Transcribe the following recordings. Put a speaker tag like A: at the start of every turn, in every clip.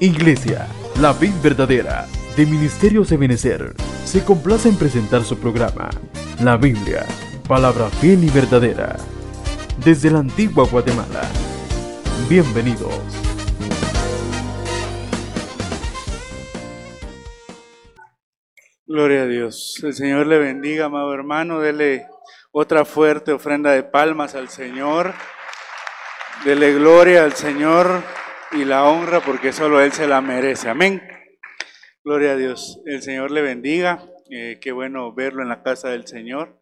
A: Iglesia, la vid verdadera, de Ministerios de Benecer, se complace en presentar su programa, La Biblia, palabra fiel y verdadera, desde la antigua Guatemala. Bienvenidos.
B: Gloria a Dios. El Señor le bendiga, amado hermano. Dele otra fuerte ofrenda de palmas al Señor. Dele gloria al Señor y la honra porque solo Él se la merece. Amén. Gloria a Dios. El Señor le bendiga. Eh, qué bueno verlo en la casa del Señor.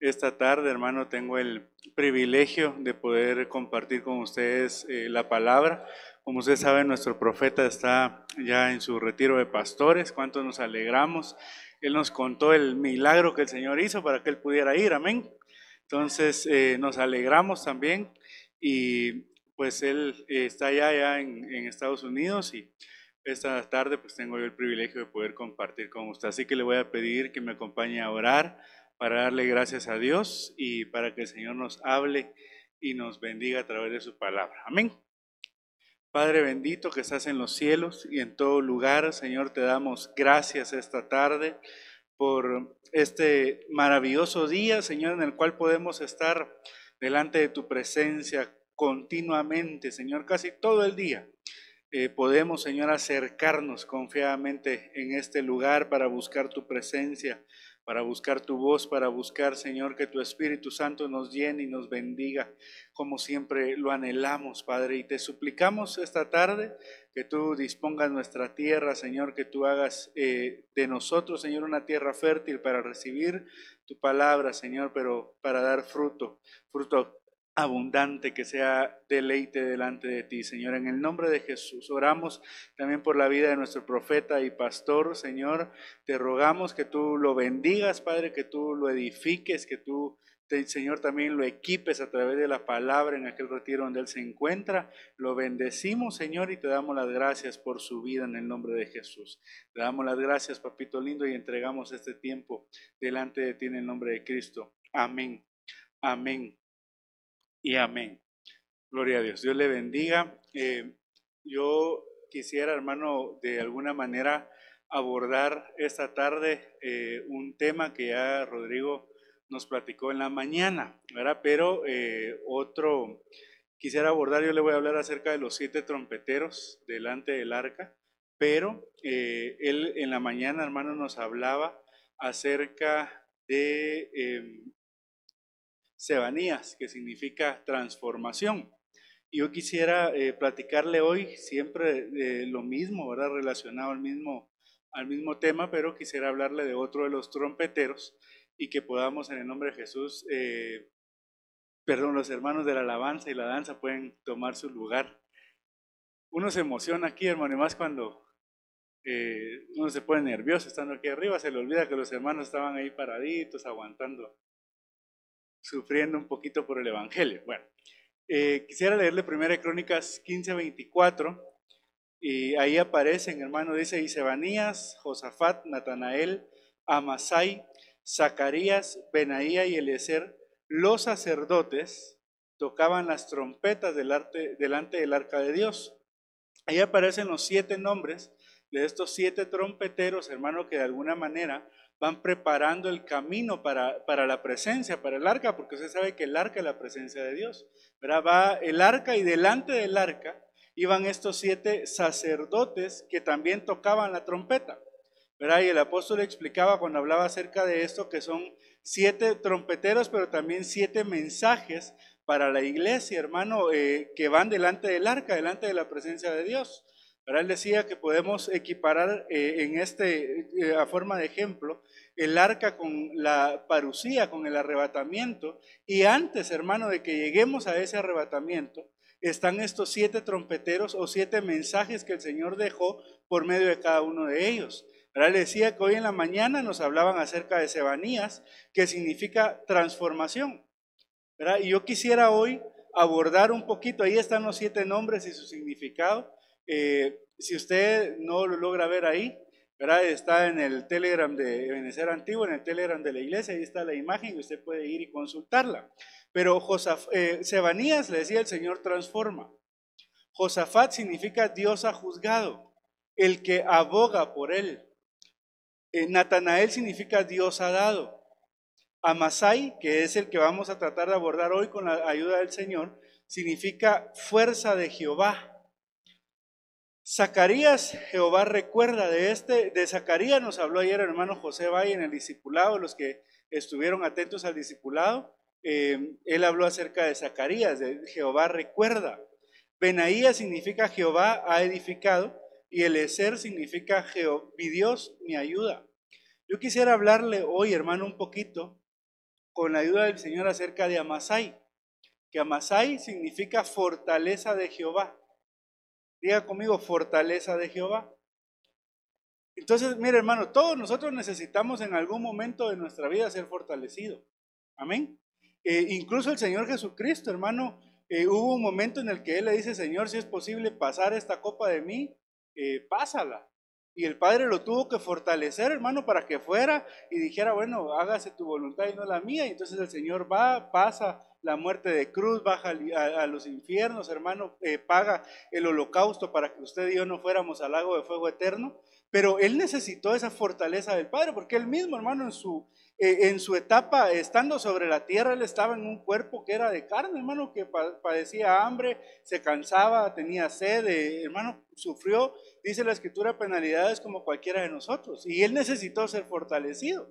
B: Esta tarde, hermano, tengo el privilegio de poder compartir con ustedes eh, la palabra. Como ustedes saben, nuestro profeta está ya en su retiro de pastores. ¿Cuánto nos alegramos? Él nos contó el milagro que el Señor hizo para que él pudiera ir. Amén. Entonces, eh, nos alegramos también y pues él eh, está allá, ya en, Estados Unidos y esta tarde pues tengo yo el privilegio de poder compartir con usted. Así que le voy a pedir que me acompañe a orar para darle gracias a Dios y para que el Señor nos hable y nos bendiga a través de su palabra. Amén. Padre bendito que estás en los cielos y en todo lugar, Señor, te damos gracias esta tarde por este maravilloso día, Señor, en el cual podemos estar delante de tu presencia continuamente, Señor, casi todo el día. Eh, podemos, Señor, acercarnos confiadamente en este lugar para buscar tu presencia, para buscar tu voz, para buscar, Señor, que tu Espíritu Santo nos llene y nos bendiga, como siempre lo anhelamos, Padre. Y te suplicamos esta tarde que tú dispongas nuestra tierra, Señor, que tú hagas eh, de nosotros, Señor, una tierra fértil para recibir tu palabra, Señor, pero para dar fruto, fruto abundante, que sea deleite delante de ti, Señor. En el nombre de Jesús, oramos también por la vida de nuestro profeta y pastor, Señor. Te rogamos que tú lo bendigas, Padre, que tú lo edifiques, que tú, Señor, también lo equipes a través de la palabra en aquel retiro donde Él se encuentra. Lo bendecimos, Señor, y te damos las gracias por su vida en el nombre de Jesús. Te damos las gracias, papito lindo, y entregamos este tiempo delante de ti en el nombre de Cristo. Amén. Amén y amén. Gloria a Dios. Dios le bendiga. Eh, yo quisiera, hermano, de alguna manera abordar esta tarde eh, un tema que ya Rodrigo nos platicó en la mañana, ¿verdad? Pero eh, otro, quisiera abordar, yo le voy a hablar acerca de los siete trompeteros delante del arca, pero él en la mañana, hermano, nos hablaba acerca de em, Sebanías, que significa transformación. Yo quisiera eh, platicarle hoy siempre de lo mismo, ¿verdad? Relacionado al mismo, al mismo tema, pero quisiera hablarle de otro de los trompeteros y que podamos en el nombre de Jesús, eh, perdón, los hermanos de la alabanza y la danza pueden tomar su lugar. Uno se emociona aquí, hermano, y más cuando eh, uno se pone nervioso estando aquí arriba, se le olvida que los hermanos estaban ahí paraditos, aguantando sufriendo un poquito por el Evangelio. Bueno, eh, quisiera leerle primera Crónicas 15, 24, y ahí aparecen, hermano, dice Isebanías, Josafat, Natanael, Amasai, Zacarías, Benaía y Eliezer, los sacerdotes tocaban las trompetas delante, delante del arca de Dios. Ahí aparecen los siete nombres de estos siete trompeteros, hermano, que de alguna manera van preparando el camino para, para, la presencia, para el arca, porque usted sabe que el arca es la presencia de Dios. ¿verdad? Va el arca y delante del arca iban estos siete sacerdotes que también tocaban la trompeta. ¿verdad? Y el apóstol explicaba cuando hablaba acerca de esto que son siete trompeteros, pero también siete mensajes para la iglesia, hermano, eh, que van delante del arca, delante de la presencia de Dios. Ahora él decía que podemos equiparar eh, en este, eh, a forma de ejemplo, el arca con la parucía, con el arrebatamiento. Y antes, hermano, de que lleguemos a ese arrebatamiento, están estos siete trompeteros o siete mensajes que el Señor dejó por medio de cada uno de ellos. Ahora decía que hoy en la mañana nos hablaban acerca de Sebanías, que significa transformación. Y yo quisiera hoy abordar un poquito, ahí están los siete nombres y su significado. Eh, si usted no lo logra ver ahí, ¿verdad? está en el Telegram de Benecer Antiguo, en el Telegram de la iglesia, ahí está la imagen y usted puede ir y consultarla. Pero Josaf, eh, Sebanías le decía el Señor transforma. Josafat significa Dios ha juzgado. el que aboga por él. Eh, Natanael significa Dios ha dado. Amasai, que es el que vamos a tratar de abordar hoy con la ayuda del Señor, significa fuerza de Jehová. Zacarías, Jehová recuerda de este, de Zacarías nos habló ayer el hermano José Valle en el discipulado, los que estuvieron atentos al discipulado, eh, él habló acerca de Zacarías, de Jehová recuerda. Benaía significa Jehová ha edificado y el Eser significa Jehová, mi Dios mi ayuda. Yo quisiera hablarle hoy, hermano, un poquito con la ayuda del Señor acerca de Amasai, que Amasai significa fortaleza de Jehová. Diga conmigo, fortaleza de Jehová. Entonces, mire hermano, todos nosotros necesitamos en algún momento de nuestra vida ser fortalecidos. Amén. Eh, incluso el Señor Jesucristo, hermano, eh, hubo un momento en el que Él le dice, Señor, si es posible pasar esta copa de mí, eh, pásala. Y el Padre lo tuvo que fortalecer, hermano, para que fuera y dijera, bueno, hágase tu voluntad y no la mía. Y entonces el Señor va, pasa la muerte de cruz, baja a, los infiernos, hermano, eh, paga el holocausto para que usted y yo no fuéramos al lago de fuego eterno. Pero él necesitó esa fortaleza del Padre, porque él mismo, hermano, en su, eh, en su etapa, estando sobre la tierra, él estaba en un cuerpo que era de carne, hermano, que padecía hambre, se cansaba, tenía sed, eh, hermano, sufrió, dice la escritura, penalidades como cualquiera de nosotros. Y él necesitó ser fortalecido.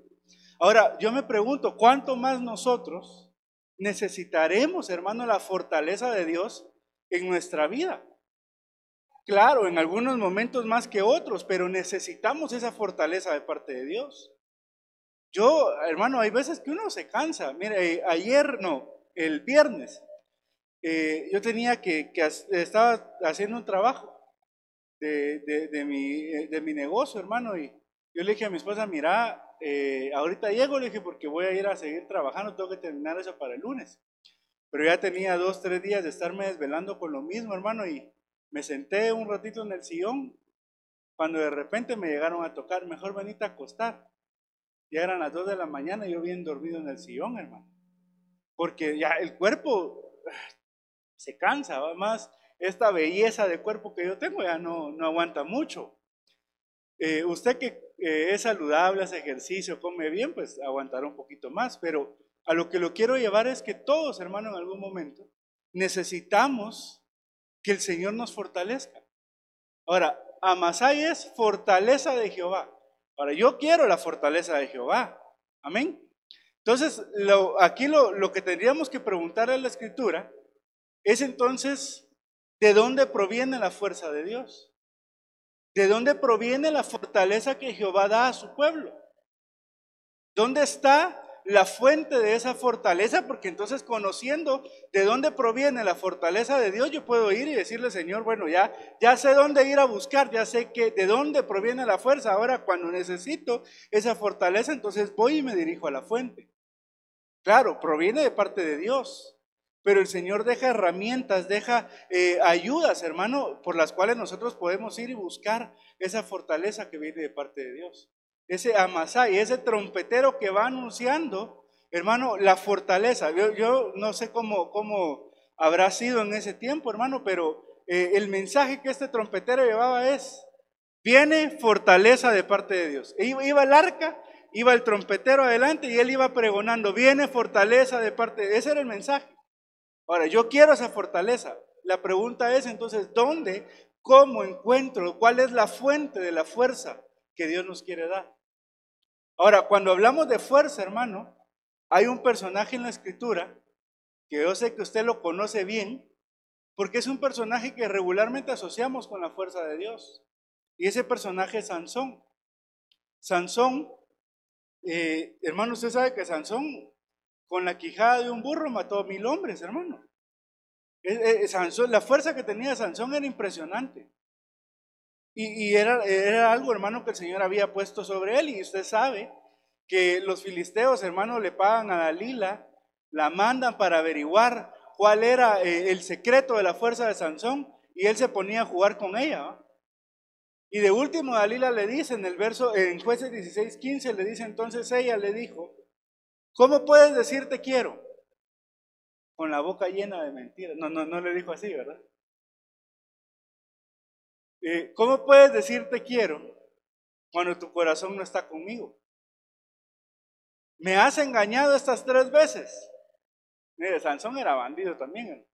B: Ahora, yo me pregunto, ¿cuánto más nosotros necesitaremos, hermano, la fortaleza de Dios en nuestra vida? Claro, en algunos momentos más que otros, pero necesitamos esa fortaleza de parte de Dios. Yo, hermano, hay veces que uno se cansa. Mire, eh, ayer, no, el viernes, eh, yo tenía que, que, estaba haciendo un trabajo de, de, mi, eh, de mi negocio, hermano, y yo le dije a mi esposa, mira, ahorita llego, le dije, porque voy a ir a seguir trabajando, tengo que terminar eso para el lunes. Pero ya tenía dos, tres días de estarme desvelando con lo mismo, hermano, y me senté un ratito en el sillón, cuando de repente me llegaron a tocar, mejor venite a acostar. Ya eran las 2 de la mañana y yo bien dormido en el sillón, hermano. Porque ya el cuerpo se cansa, más esta belleza de cuerpo que yo tengo ya no, no aguanta mucho. Eh, usted que eh, es saludable, hace ejercicio, come bien, pues aguantará un poquito más, pero a lo que lo quiero llevar es que todos, hermano, en algún momento necesitamos que el Señor nos fortalezca. Ahora, Amasai es fortaleza de Jehová. Ahora, yo quiero la fortaleza de Jehová. Amén. Entonces, aquí lo, lo que tendríamos que preguntar a la escritura es entonces, ¿de dónde proviene la fuerza de Dios? ¿De dónde proviene la fortaleza que Jehová da a su pueblo? ¿Dónde está la fuente de esa fortaleza, porque entonces conociendo de dónde proviene la fortaleza de Dios, yo puedo ir y decirle, Señor, bueno, ya, ya sé dónde ir a buscar, ya sé que de dónde proviene la fuerza. Ahora, cuando necesito esa fortaleza, entonces voy y me dirijo a la fuente. Claro, proviene de parte de Dios, pero el Señor deja herramientas, deja eh, ayudas, hermano, por las cuales nosotros podemos ir y buscar esa fortaleza que viene de parte de Dios ese Amasai, ese trompetero que va anunciando, hermano, la fortaleza. Yo, no sé cómo, cómo habrá sido en ese tiempo, hermano, pero eh, el mensaje que este trompetero llevaba es, viene fortaleza de parte de Dios. Iba, iba el arca, iba el trompetero adelante y él iba pregonando, viene fortaleza de parte de Dios. Ese era el mensaje. Ahora, yo quiero esa fortaleza. La pregunta es entonces, ¿dónde? ¿Cómo encuentro? ¿Cuál es la fuente de la fuerza que Dios nos quiere dar? Ahora, cuando hablamos de fuerza, hermano, hay un personaje en la escritura que yo sé que usted lo conoce bien, porque es un personaje que regularmente asociamos con la fuerza de Dios. Y ese personaje es Sansón. Sansón, eh, hermano, usted sabe que Sansón con la quijada de un burro mató a mil hombres, hermano. Sansón, la fuerza que tenía Sansón era impresionante. Y, era, algo, hermano, que el Señor había puesto sobre él. Y usted sabe que los filisteos, hermano, le pagan a Dalila, la mandan para averiguar cuál era eh, el secreto de la fuerza de Sansón. Y él se ponía a jugar con ella. Y de último, Dalila le dice en el verso, en jueces 16, 15, le dice entonces ella, le dijo, ¿cómo puedes decir te quiero? Con la boca llena de mentiras. No, no, no le dijo así, ¿verdad? Eh, ¿Cómo puedes decir te quiero cuando tu corazón no está conmigo? Me has engañado estas tres veces. Mire, Sansón era bandido también.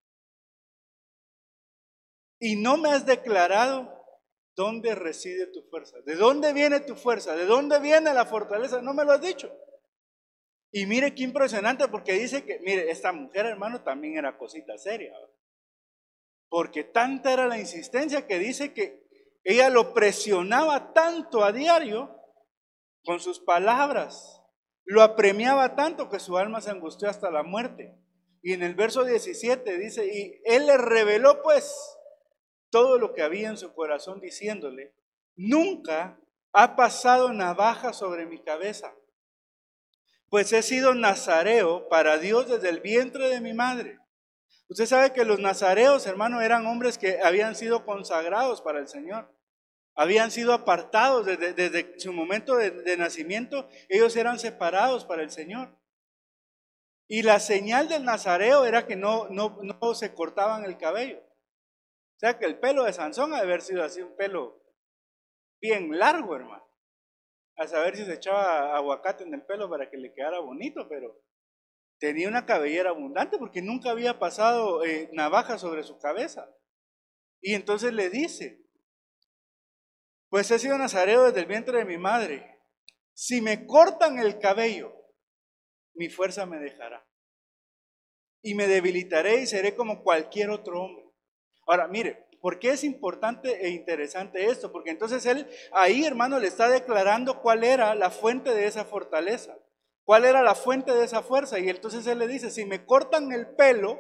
B: Y no me has declarado dónde reside tu fuerza. ¿De dónde viene tu fuerza? ¿De dónde viene la fortaleza? No me lo has dicho. Y mire qué impresionante porque dice que, mire, esta mujer hermano también era cosita seria. Porque tanta era la insistencia que dice que ella lo presionaba tanto a diario con sus palabras. Lo apremiaba tanto que su alma se angustió hasta la muerte. Y en el verso 17 dice, y él le reveló pues todo lo que había en su corazón diciéndole, nunca ha pasado navaja sobre mi cabeza, pues he sido nazareo para Dios desde el vientre de mi madre. Usted sabe que los nazareos, hermano, eran hombres que habían sido consagrados para el Señor. Habían sido apartados desde, su momento de nacimiento, ellos eran separados para el Señor. Y la señal del nazareo era que no, no, se cortaban el cabello. O sea que el pelo de Sansón ha de haber sido así un pelo bien largo, hermano. A saber si se echaba aguacate en el pelo para que le quedara bonito, pero tenía una cabellera abundante porque nunca había pasado eh, navaja sobre su cabeza. Y entonces le dice, pues he sido nazareo desde el vientre de mi madre. Si me cortan el cabello, mi fuerza me dejará. Y me debilitaré y seré como cualquier otro hombre. Ahora, mire, ¿por qué es importante e interesante esto? Porque entonces él ahí, hermano, le está declarando cuál era la fuente de esa fortaleza, cuál era la fuente de esa fuerza. Y entonces él le dice, si me cortan el pelo,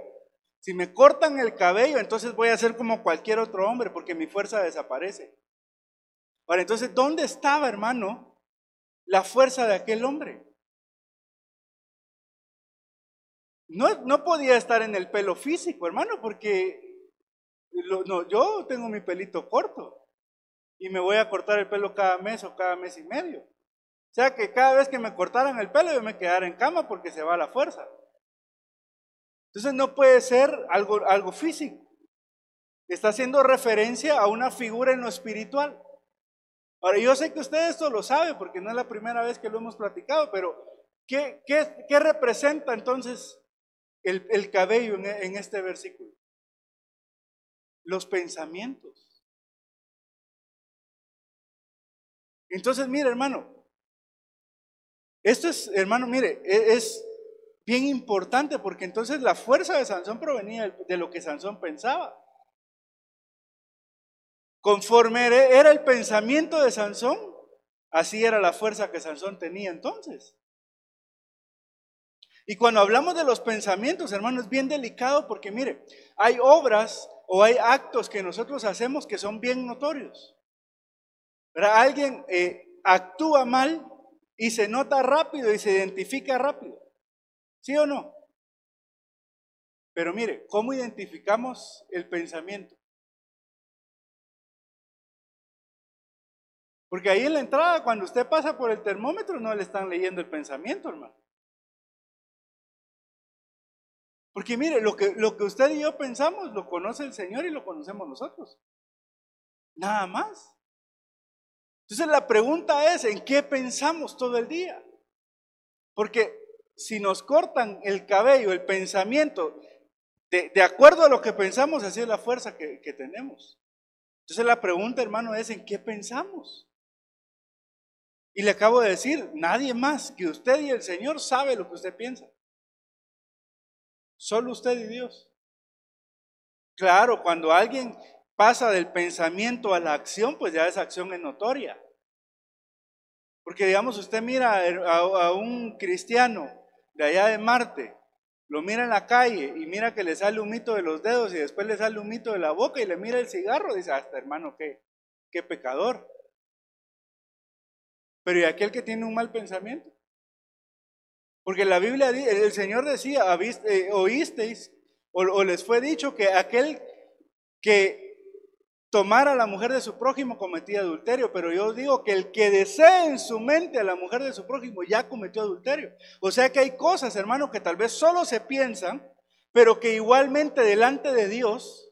B: si me cortan el cabello, entonces voy a ser como cualquier otro hombre, porque mi fuerza desaparece. Ahora, entonces, ¿dónde estaba, hermano, la fuerza de aquel hombre? No, podía estar en el pelo físico, hermano, porque no, yo tengo mi pelito corto y me voy a cortar el pelo cada mes o cada mes y medio. O sea que cada vez que me cortaran el pelo yo me quedara en cama porque se va la fuerza. Entonces no puede ser algo, algo físico. Está haciendo referencia a una figura en lo espiritual. Ahora, yo sé que usted esto lo sabe porque no es la primera vez que lo hemos platicado, pero ¿qué, qué, qué representa entonces el, cabello en, este versículo? Los pensamientos. Entonces, mire, hermano, esto es, hermano, mire, e, es bien importante porque entonces la fuerza de Sansón provenía de lo que Sansón pensaba. Conforme era el pensamiento de Sansón, así era la fuerza que Sansón tenía entonces. Y cuando hablamos de los pensamientos, hermano, es bien delicado porque mire, hay obras o hay actos que nosotros hacemos que son bien notorios. Pero alguien eh, actúa mal y se nota rápido y se identifica rápido. ¿Sí o no? Pero mire, ¿cómo identificamos el pensamiento? Porque ahí en la entrada, cuando usted pasa por el termómetro, no le están leyendo el pensamiento, hermano. Porque mire, lo que, lo que usted y yo pensamos lo conoce el Señor y lo conocemos nosotros. Nada más. Entonces la pregunta es, ¿en qué pensamos todo el día? Porque si nos cortan el cabello, el pensamiento, de, acuerdo a lo que pensamos, así es la fuerza que, que tenemos. Entonces la pregunta, hermano, es, ¿en qué pensamos? Y le acabo de decir, nadie más que usted y el Señor sabe lo que usted piensa. Solo usted y Dios. Claro, cuando alguien pasa del pensamiento a la acción, pues ya esa acción es notoria. Porque digamos, usted mira a, un cristiano de allá de Marte, lo mira en la calle y mira que le sale un mito de los dedos y después le sale un mito de la boca y le mira el cigarro, dice, hasta hermano, qué, qué pecador. Pero ¿y aquel que tiene un mal pensamiento? Porque la Biblia, el Señor decía, eh, oísteis o, les fue dicho que aquel que tomara a la mujer de su prójimo cometía adulterio, pero yo digo que el que desee en su mente a la mujer de su prójimo ya cometió adulterio. O sea que hay cosas, hermano, que tal vez solo se piensan, pero que igualmente delante de Dios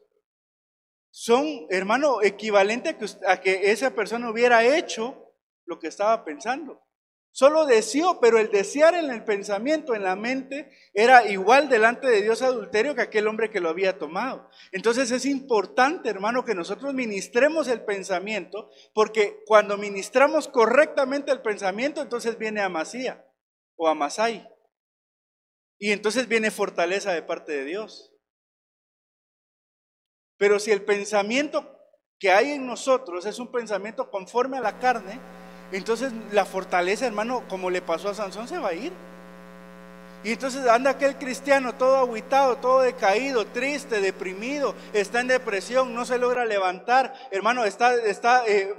B: son, hermano, equivalente a que, a que esa persona hubiera hecho lo que estaba pensando. Solo deseó, pero el desear en el pensamiento, en la mente, era igual delante de Dios adulterio que aquel hombre que lo había tomado. Entonces es importante, hermano, que nosotros ministremos el pensamiento, porque cuando ministramos correctamente el pensamiento, entonces viene amasía o amasai. Y entonces viene fortaleza de parte de Dios. Pero si el pensamiento que hay en nosotros es un pensamiento conforme a la carne, entonces la fortaleza, hermano, como le pasó a Sansón, se va a ir. Y entonces anda aquel cristiano todo aguitado, todo decaído, triste, deprimido, está en depresión, no se logra levantar, hermano, está, está eh,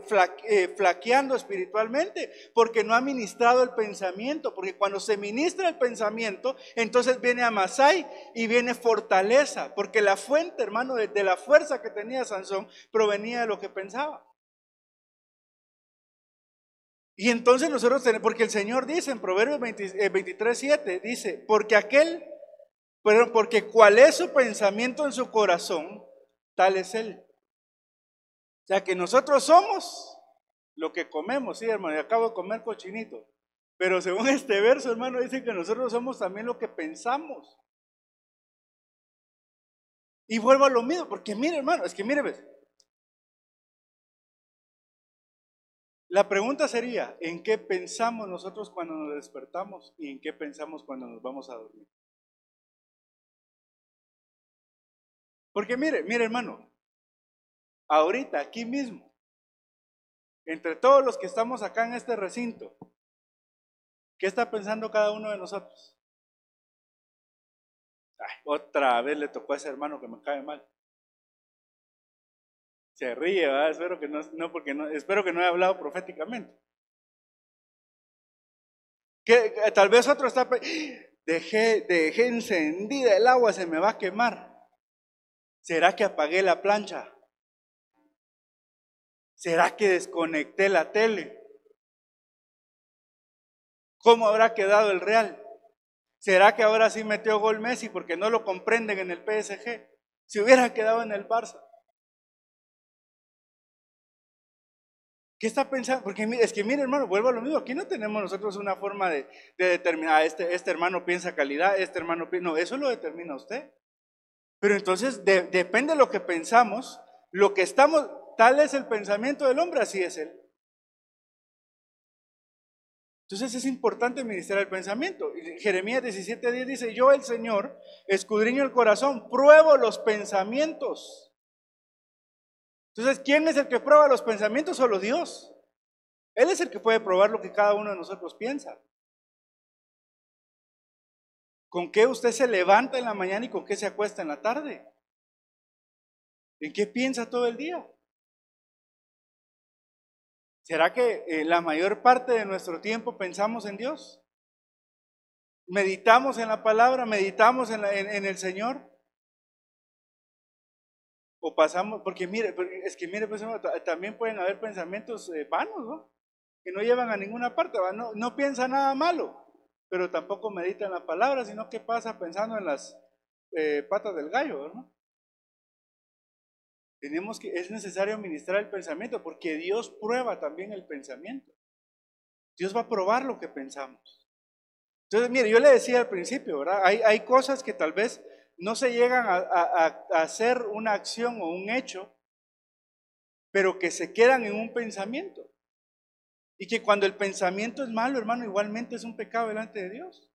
B: eh, flaqueando espiritualmente porque no ha ministrado el pensamiento, porque cuando se ministra el pensamiento, entonces viene Amasai y viene fortaleza, porque la fuente, hermano, de la fuerza que tenía Sansón provenía de lo que pensaba. Y entonces nosotros tenemos, porque el Señor dice en Proverbios 23, 7, eh, dice, porque aquel, pero porque cuál es su pensamiento en su corazón, tal es él. O sea que nosotros somos lo que comemos, sí hermano, y acabo de comer cochinito. Pero según este verso, hermano, dice que nosotros somos también lo que pensamos. Y vuelvo a lo mismo, porque mire hermano, es que mire, ¿ves? La pregunta sería, ¿en qué pensamos nosotros cuando nos despertamos y en qué pensamos cuando nos vamos a dormir? Porque mire, mire hermano, ahorita, aquí mismo, entre todos los que estamos acá en este recinto, ¿qué está pensando cada uno de nosotros? otra vez le tocó a ese hermano que me cae mal. Se ríe. Espero que no, porque no, espero que no haya hablado proféticamente. Que, tal vez otro está, dejé, dejé encendida el agua, se me va a quemar. ¿Será que apagué la plancha? ¿Será que desconecté la tele? ¿Cómo habrá quedado el Real? ¿Será que ahora sí metió gol Messi porque no lo comprenden en el PSG? Si hubiera quedado en el Barça. ¿Qué está pensando? Porque es que mire hermano, vuelvo a lo mismo, aquí no tenemos nosotros una forma de, determinar, ah, este, este hermano piensa calidad, este hermano piensa, no, eso lo determina usted. Pero entonces depende de lo que pensamos, lo que estamos, tal es el pensamiento del hombre, así es él. Entonces es importante ministrar el pensamiento. Jeremías 17:10 dice, yo el Señor escudriño el corazón, pruebo los pensamientos entonces, ¿quién es el que prueba los pensamientos? Solo Dios. Él es el que puede probar lo que cada uno de nosotros piensa. ¿Con qué usted se levanta en la mañana y con qué se acuesta en la tarde? ¿En qué piensa todo el día? ¿Será que eh, la mayor parte de nuestro tiempo pensamos en Dios? ¿Meditamos en la palabra? ¿Meditamos en el Señor? O pasamos, porque mire, es que mire, pues, también pueden haber pensamientos eh, vanos, ¿no? Que no llevan a ninguna parte, no, no piensa nada malo, pero tampoco medita en la palabra, sino que pasa pensando en las eh, patas del gallo, ¿no? Tenemos que, es necesario ministrar el pensamiento, porque Dios prueba también el pensamiento. Dios va a probar lo que pensamos. Entonces, mire, yo le decía al principio, ¿verdad? Hay, hay cosas que tal vez no se llegan a, hacer una acción o un hecho, pero que se quedan en un pensamiento. Y que cuando el pensamiento es malo, hermano, igualmente es un pecado delante de Dios.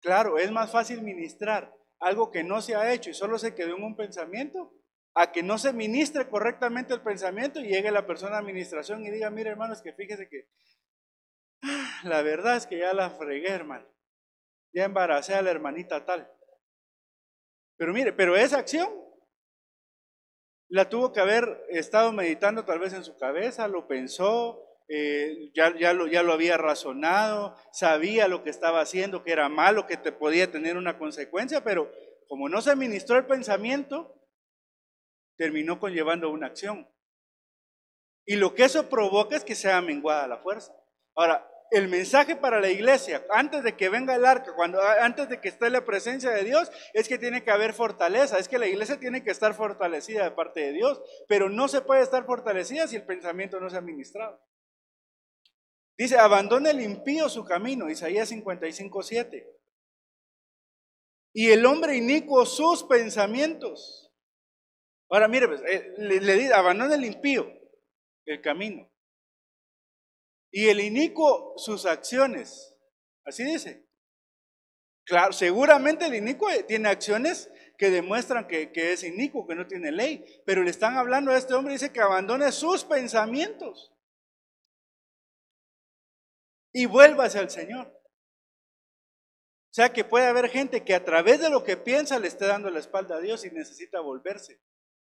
B: Claro, es más fácil ministrar algo que no se ha hecho y solo se quedó en un pensamiento, a que no se ministre correctamente el pensamiento y llegue la persona a administración y diga, mire hermano, es que fíjese que ah, la verdad es que ya la fregué, hermano. Ya embaracé a la hermanita tal. Pero mire, pero esa acción la tuvo que haber estado meditando tal vez en su cabeza, lo pensó, eh, ya, ya, lo, ya lo había razonado, sabía lo que estaba haciendo, que era malo, que te podía tener una consecuencia, pero como no se administró el pensamiento, terminó conllevando una acción. Y lo que eso provoca es que sea menguada la fuerza. Ahora, el mensaje para la iglesia, antes de que venga el arca, cuando, antes de que esté la presencia de Dios, es que tiene que haber fortaleza, es que la iglesia tiene que estar fortalecida de parte de Dios, pero no se puede estar fortalecida si el pensamiento no se ha ministrado. Dice, abandona el impío su camino, Isaías 55, 7. Y el hombre inicuo sus pensamientos. Ahora mire, pues, eh, le, le dice, abandona el impío el camino. Y el inicuo sus acciones. Así dice. Claro, seguramente el inicuo tiene acciones que demuestran que, es inicuo, que no tiene ley. Pero le están hablando a este hombre, dice que abandone sus pensamientos. Y vuelva hacia el Señor. O sea que puede haber gente que a través de lo que piensa le esté dando la espalda a Dios y necesita volverse.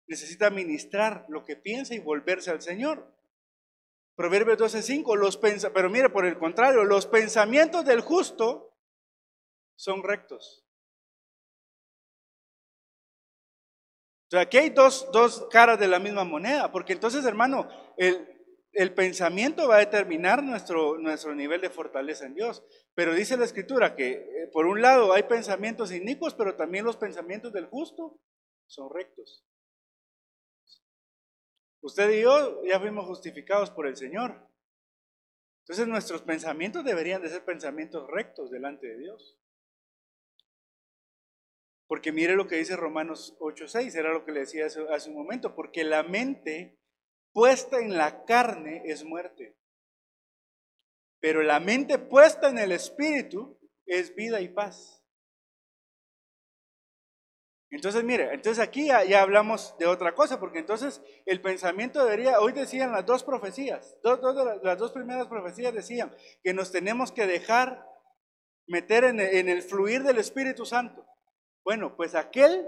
B: Necesita ministrar lo que piensa y volverse al Señor. Proverbios 12:5, los pero mire, por el contrario, los pensamientos del justo son rectos. O aquí hay dos, dos caras de la misma moneda, porque entonces, hermano, el, el pensamiento va a determinar nuestro, nuestro nivel de fortaleza en Dios. Pero dice la escritura que eh, por un lado hay pensamientos inicuos, pero también los pensamientos del justo son rectos. Usted y yo ya fuimos justificados por el Señor. Entonces nuestros pensamientos deberían de ser pensamientos rectos delante de Dios. Porque mire lo que dice Romanos 8:6, era lo que le decía hace, hace un momento, porque la mente puesta en la carne es muerte, pero la mente puesta en el espíritu es vida y paz. Entonces, mire, entonces aquí ya, hablamos de otra cosa, porque entonces el pensamiento debería, hoy decían las dos profecías, las dos primeras profecías decían que nos tenemos que dejar meter en en el fluir del Espíritu Santo. Bueno, pues aquel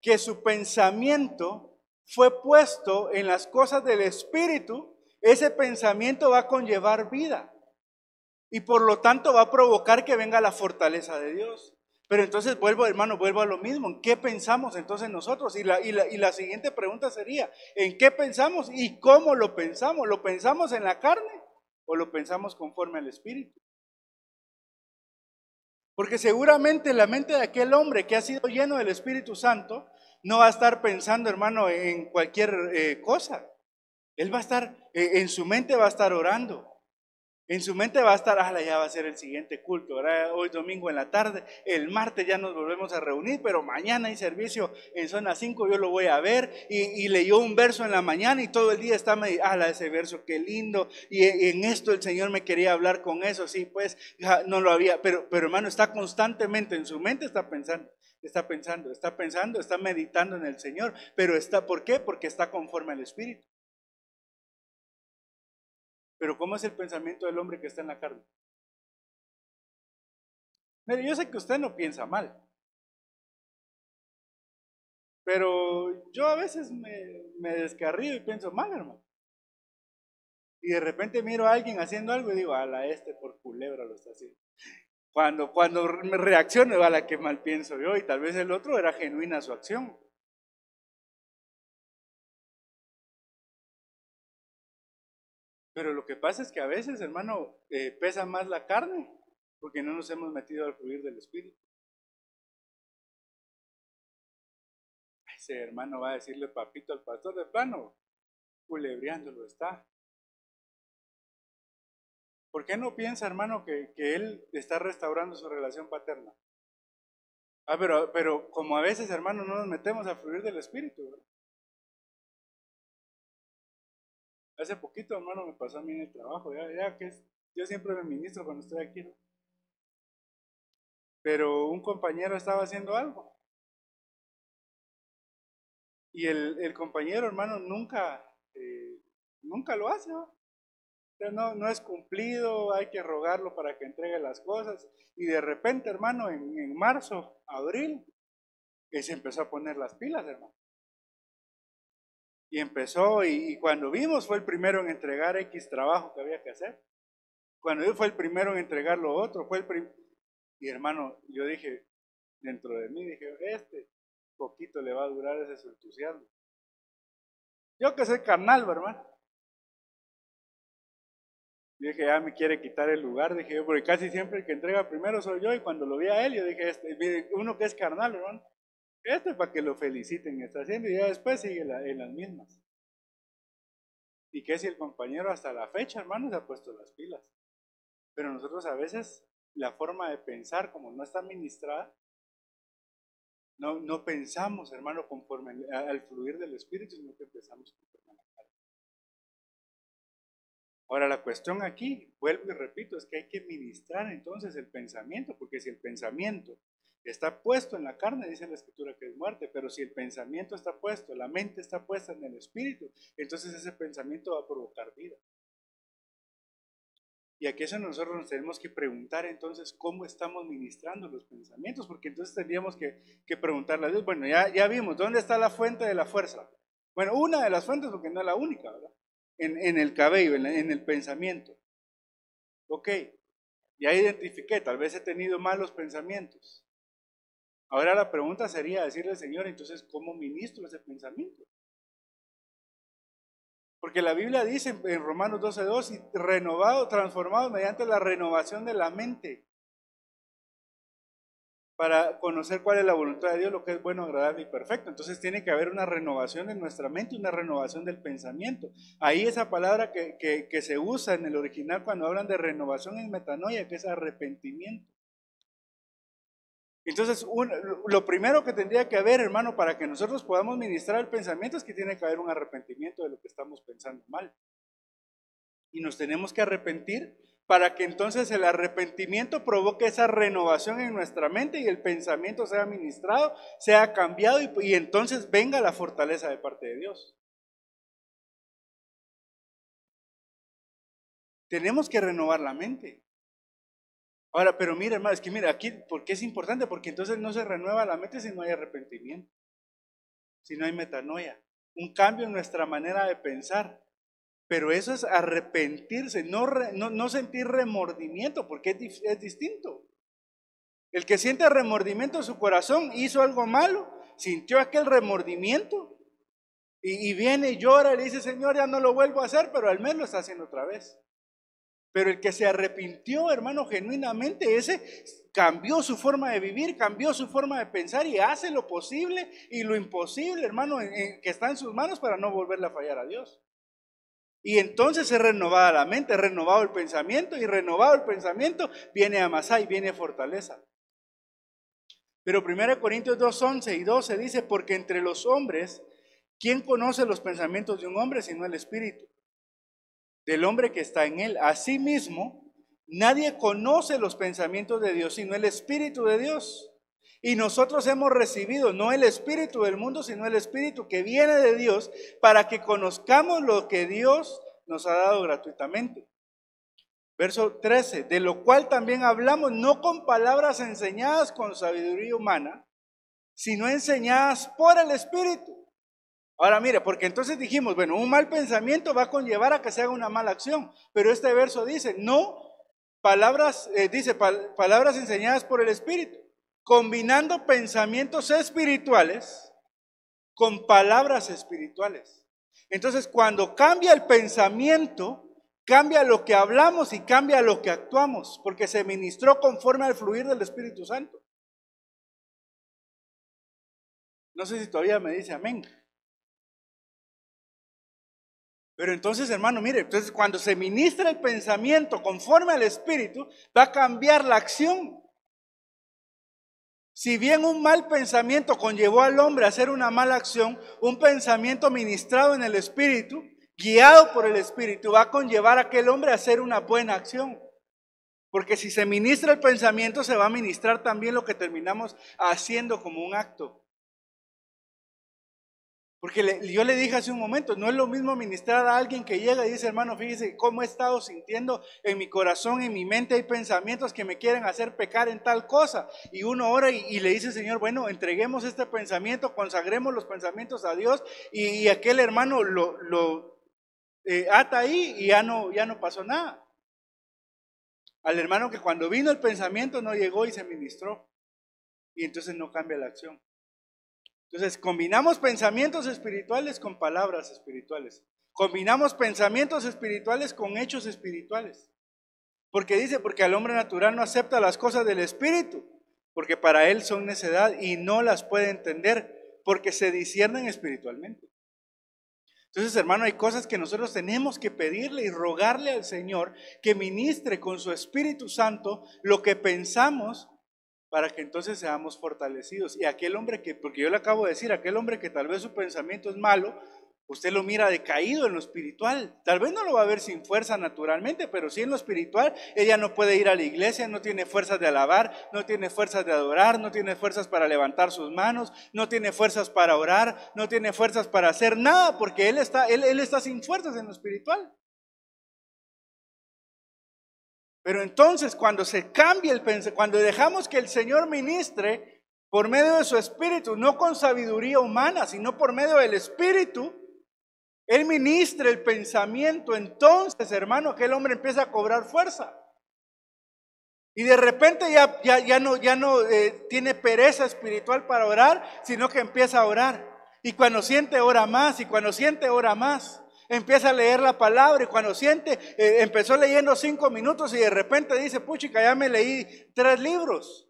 B: que su pensamiento fue puesto en las cosas del Espíritu, ese pensamiento va a conllevar vida. Y por lo tanto va a provocar que venga la fortaleza de Dios. Pero entonces vuelvo, hermano, vuelvo a lo mismo. ¿En qué pensamos entonces nosotros? Y la, y la, y la siguiente pregunta sería, ¿en qué pensamos y cómo lo pensamos? ¿Lo pensamos en la carne o lo pensamos conforme al Espíritu? Porque seguramente la mente de aquel hombre que ha sido lleno del Espíritu Santo no va a estar pensando, hermano, en cualquier eh, cosa. Él va a estar, eh, en su mente va a estar orando. En su mente va a estar, ah, ya va a ser el siguiente culto, hoy domingo en la tarde, el martes ya nos volvemos a reunir, pero mañana hay servicio en zona 5, yo lo voy a ver, y, leyó un verso en la mañana y todo el día está, ah, ese verso, qué lindo, y, en esto el Señor me quería hablar con eso, sí, pues no lo había, pero, pero hermano, está constantemente en su mente, está pensando, está pensando, está pensando, está meditando en el Señor, pero está, ¿por qué? Porque está conforme al Espíritu. Pero ¿cómo es el pensamiento del hombre que está en la carne? Mire, yo sé que usted no piensa mal. Pero yo a veces me, me descarrío y pienso mal, hermano. Y de repente miro a alguien haciendo algo y digo, a este por culebra lo está haciendo. Cuando, cuando me reacciono a la que mal pienso yo y tal vez el otro era genuina su acción. Pero lo que pasa es que a veces, hermano, eh, pesa más la carne porque no nos hemos metido al fluir del Espíritu. Ese hermano va a decirle papito al pastor de plano, culebreándolo está. ¿Por qué no piensa, hermano, que, él está restaurando su relación paterna? Ah, pero, pero como a veces, hermano, no nos metemos al fluir del Espíritu. ¿verdad? Hace poquito, hermano, me pasó a mí en el trabajo, ya, que yo siempre me ministro cuando estoy aquí. Pero un compañero estaba haciendo algo. Y el, compañero, hermano, nunca, eh, nunca lo hace. ¿no? no, no es cumplido, hay que rogarlo para que entregue las cosas. Y de repente, hermano, en, marzo, abril, se empezó a poner las pilas, hermano. Y empezó, y, cuando vimos fue el primero en entregar X trabajo que había que hacer. Cuando él fue el primero en entregar lo otro, fue el primero. Y hermano, yo dije, dentro de mí, dije, este poquito le va a durar ese entusiasmo. Yo que soy carnal, hermano. Dije, ya me quiere quitar el lugar, dije yo, porque casi siempre el que entrega primero soy yo, y cuando lo vi a él, yo dije, este, uno que es carnal, hermano, este para que lo feliciten, está haciendo, y ya después sigue en las mismas. Y que si el compañero hasta la fecha, hermano, se ha puesto las pilas. Pero nosotros a veces, la forma de pensar, como no está ministrada, no, no pensamos, hermano, conforme al fluir del Espíritu, sino que pensamos conforme a la carne. Ahora, la cuestión aquí, vuelvo y repito, es que hay que ministrar entonces el pensamiento, porque si el pensamiento está puesto en la carne, dice la escritura que es muerte, pero si el pensamiento está puesto, la mente está puesta en el espíritu, entonces ese pensamiento va a provocar vida. Y aquí eso nosotros nos tenemos que preguntar entonces cómo estamos ministrando los pensamientos, porque entonces tendríamos que, que preguntarle a Dios, bueno, ya, ya vimos, ¿dónde está la fuente de la fuerza? Bueno, una de las fuentes, porque no es la única, ¿verdad? En, en el cabello, en, en el pensamiento. Ok, ya identifiqué, tal vez he tenido malos pensamientos. Ahora la pregunta sería decirle, Señor, entonces, ¿cómo ministro ese pensamiento? Porque la Biblia dice en Romanos 12.2, y renovado, transformado mediante la renovación de la mente, para conocer cuál es la voluntad de Dios, lo que es bueno, agradable y perfecto. Entonces tiene que haber una renovación en nuestra mente, una renovación del pensamiento. Ahí esa palabra que, que se usa en el original cuando hablan de renovación es metanoia, que es arrepentimiento. Entonces, lo primero que tendría que haber, hermano, para que nosotros podamos ministrar el pensamiento es que tiene que haber un arrepentimiento de lo que estamos pensando mal. Y nos tenemos que arrepentir para que entonces el arrepentimiento provoque esa renovación en nuestra mente y el pensamiento sea ministrado, sea cambiado y, y entonces venga la fortaleza de parte de Dios. Tenemos que renovar la mente. Ahora, pero mira, hermano, es que mira, aquí, ¿por qué es importante? Porque entonces no se renueva la mente si no hay arrepentimiento, si no hay metanoia, un cambio en nuestra manera de pensar. Pero eso es arrepentirse, no, sentir remordimiento, porque es, es distinto. El que siente remordimiento en su corazón hizo algo malo, sintió aquel remordimiento y, y, viene y llora y le dice, Señor, ya no lo vuelvo a hacer, pero al menos lo está haciendo otra vez. Pero el que se arrepintió, hermano, genuinamente, ese cambió su forma de vivir, cambió su forma de pensar y hace lo posible y lo imposible, hermano, que está en sus manos para no volverle a fallar a Dios. Y entonces es renovada la mente, renovado el pensamiento y renovado el pensamiento viene Amasai, viene fortaleza. Pero 1 Corintios 2, 11 y 12 dice, porque entre los hombres, ¿quién conoce los pensamientos de un hombre sino el Espíritu? Del hombre que está en él. Asimismo, nadie conoce los pensamientos de Dios sino el Espíritu de Dios. Y nosotros hemos recibido no el Espíritu del mundo, sino el Espíritu que viene de Dios para que conozcamos lo que Dios nos ha dado gratuitamente. Verso 13, de lo cual también hablamos no con palabras enseñadas con sabiduría humana, sino enseñadas por el Espíritu Ahora mire, porque entonces dijimos, bueno, un mal pensamiento va a conllevar a que se haga una mala acción, pero este verso dice, no, palabras, eh, dice, palabras enseñadas por el Espíritu, combinando pensamientos espirituales con palabras espirituales. Entonces, cuando cambia el pensamiento, cambia lo que hablamos y cambia lo que actuamos, porque se ministró conforme al fluir del Espíritu Santo. No sé si todavía me dice amén. Pero entonces, hermano, mire, entonces cuando se ministra el pensamiento conforme al Espíritu, va a cambiar la acción. Si bien un mal pensamiento conllevó al hombre a hacer una mala acción, un pensamiento ministrado en el Espíritu, guiado por el Espíritu, va a conllevar a aquel hombre a hacer una buena acción. Porque si se ministra el pensamiento, se va a ministrar también lo que terminamos haciendo como un acto. Porque yo le dije hace un momento, no es lo mismo ministrar a alguien que llega y dice, hermano, fíjese cómo he estado sintiendo en mi corazón, en mi mente hay pensamientos que me quieren hacer pecar en tal cosa. Y uno ora y, le dice, Señor, bueno, entreguemos este pensamiento, consagremos los pensamientos a Dios y, aquel hermano lo, lo eh, ata ahí y ya no, ya no pasó nada. Al hermano que cuando vino el pensamiento no llegó y se ministró. Y entonces no cambia la acción. Entonces, combinamos pensamientos espirituales con palabras espirituales. Combinamos pensamientos espirituales con hechos espirituales. Porque dice, porque al hombre natural no acepta las cosas del espíritu, porque para él son necedad y no las puede entender, porque se disciernen espiritualmente. Entonces, hermano, hay cosas que nosotros tenemos que pedirle y rogarle al Señor que ministre con su Espíritu Santo lo que pensamos para que entonces seamos fortalecidos. Y aquel hombre que, porque yo le acabo de decir, aquel hombre que tal vez su pensamiento es malo, usted lo mira decaído en lo espiritual. Tal vez no lo va a ver sin fuerza naturalmente, pero sí en lo espiritual. Ella no puede ir a la iglesia, no tiene fuerzas de alabar, no tiene fuerzas de adorar, no tiene fuerzas para levantar sus manos, no tiene fuerzas para orar, no tiene fuerzas para hacer nada, porque él está, él, él está sin fuerzas en lo espiritual. Pero entonces cuando se cambia el pensamiento, cuando dejamos que el Señor ministre por medio de su Espíritu, no con sabiduría humana, sino por medio del Espíritu, Él ministra el pensamiento, entonces, hermano, aquel hombre empieza a cobrar fuerza. Y de repente ya, ya, ya no, ya no eh, tiene pereza espiritual para orar, sino que empieza a orar. Y cuando siente, ora más, y cuando siente, ora más empieza a leer la palabra y cuando siente, eh, empezó leyendo cinco minutos y de repente dice, puchica, ya me leí tres libros.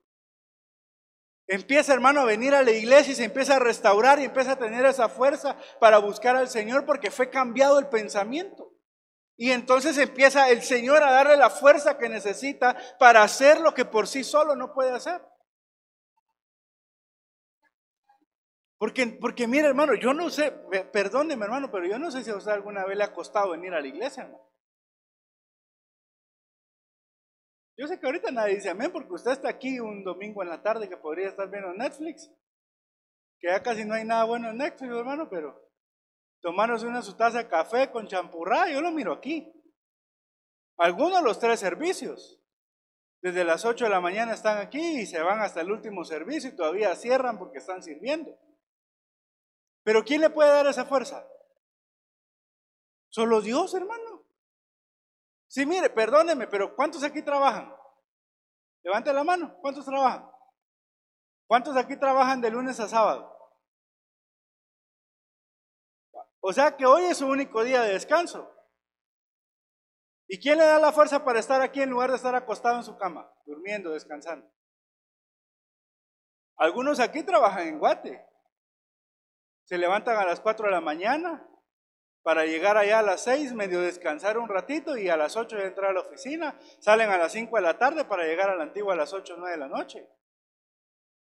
B: Empieza, hermano, a venir a la iglesia y se empieza a restaurar y empieza a tener esa fuerza para buscar al Señor porque fue cambiado el pensamiento. Y entonces empieza el Señor a darle la fuerza que necesita para hacer lo que por sí solo no puede hacer. Porque, porque mire, hermano, yo no sé, perdóneme, hermano, pero yo no sé si a usted alguna vez le ha costado venir a la iglesia, hermano. Yo sé que ahorita nadie dice amén porque usted está aquí un domingo en la tarde que podría estar viendo Netflix. Que ya casi no hay nada bueno en Netflix, hermano, pero tomarnos una su taza de café con champurrá, yo lo miro aquí. Algunos de los tres servicios. Desde las 8 de la mañana están aquí y se van hasta el último servicio y todavía cierran porque están sirviendo. Pero ¿quién le puede dar esa fuerza? Solo Dios, hermano. Sí, mire, perdóneme, pero ¿cuántos aquí trabajan? Levante la mano, ¿cuántos trabajan? ¿Cuántos aquí trabajan de lunes a sábado? O sea que hoy es su único día de descanso. ¿Y quién le da la fuerza para estar aquí en lugar de estar acostado en su cama, durmiendo, descansando? Algunos aquí trabajan en Guate se levantan a las 4 de la mañana para llegar allá a las 6, medio descansar un ratito y a las 8 entrar a la oficina, salen a las 5 de la tarde para llegar a la antigua a las 8 o 9 de la noche.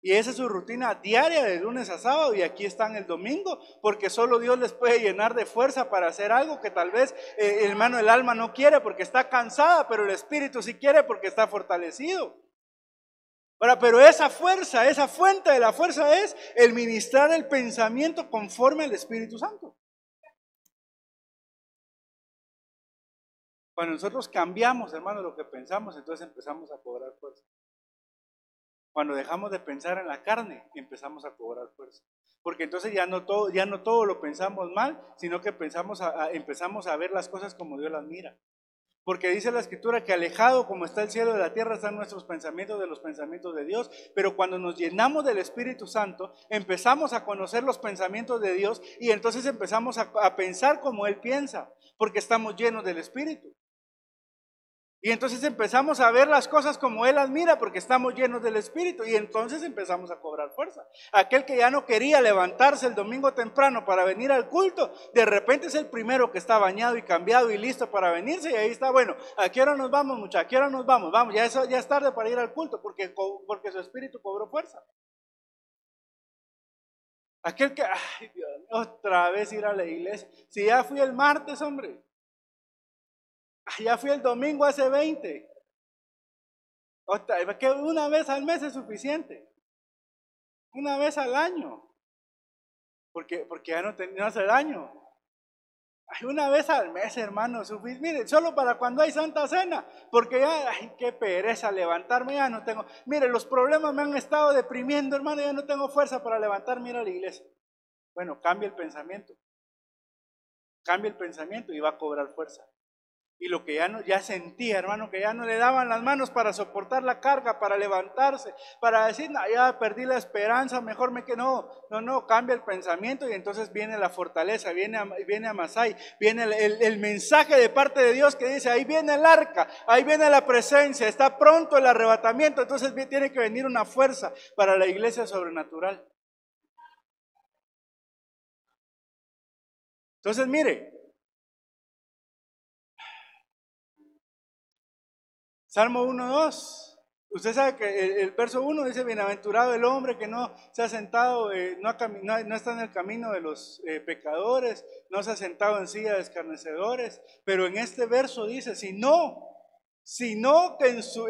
B: Y esa es su rutina diaria de lunes a sábado y aquí están el domingo, porque solo Dios les puede llenar de fuerza para hacer algo que tal vez eh, el hermano el alma no quiere porque está cansada, pero el espíritu sí quiere porque está fortalecido pero esa fuerza, esa fuente de la fuerza es el ministrar el pensamiento conforme al Espíritu Santo. Cuando nosotros cambiamos, hermano, lo que pensamos, entonces empezamos a cobrar fuerza. Cuando dejamos de pensar en la carne, empezamos a cobrar fuerza. Porque entonces ya no todo, ya no todo lo pensamos mal, sino que pensamos empezamos a ver las cosas como Dios las mira. Porque dice la escritura que alejado como está el cielo de la tierra están nuestros pensamientos de los pensamientos de Dios. Pero cuando nos llenamos del Espíritu Santo, empezamos a conocer los pensamientos de Dios y entonces empezamos a, a pensar como Él piensa, porque estamos llenos del Espíritu. Y entonces empezamos a ver las cosas como Él las mira porque estamos llenos del Espíritu y entonces empezamos a cobrar fuerza. Aquel que ya no quería levantarse el domingo temprano para venir al culto, de repente es el primero que está bañado y cambiado y listo para venirse y ahí está, bueno, ¿a qué hora nos vamos muchachos? ¿A qué hora nos vamos? Vamos, ya es, ya es tarde para ir al culto porque, porque su Espíritu cobró fuerza. Aquel que, ay Dios, otra vez ir a la iglesia. Si ya fui el martes, hombre. Ya fui el domingo hace 20. que una vez al mes es suficiente. Una vez al año. Porque, porque ya no, no hace daño. Una vez al mes, hermano, Mire, solo para cuando hay Santa Cena. Porque ya, qué pereza levantarme, ya no tengo. Mire, los problemas me han estado deprimiendo, hermano, ya no tengo fuerza para levantarme ir a la iglesia. Bueno, cambia el pensamiento. Cambia el pensamiento y va a cobrar fuerza. Y lo que ya, no, ya sentía, hermano, que ya no le daban las manos para soportar la carga, para levantarse, para decir, no, ya perdí la esperanza, mejor me que no, no, no, cambia el pensamiento y entonces viene la fortaleza, viene viene a Masai, viene el mensaje de parte de Dios que dice, ahí viene el arca, ahí viene la presencia, está pronto el arrebatamiento, entonces tiene que venir una fuerza para la iglesia sobrenatural. Entonces, mire, Salmo 1, 2. Usted sabe que el, verso 1 dice, bienaventurado el hombre que no se ha sentado, eh, no, no, está en el camino de los eh, pecadores, no se ha sentado en silla de escarnecedores, pero en este verso dice, si no, sino que en, su,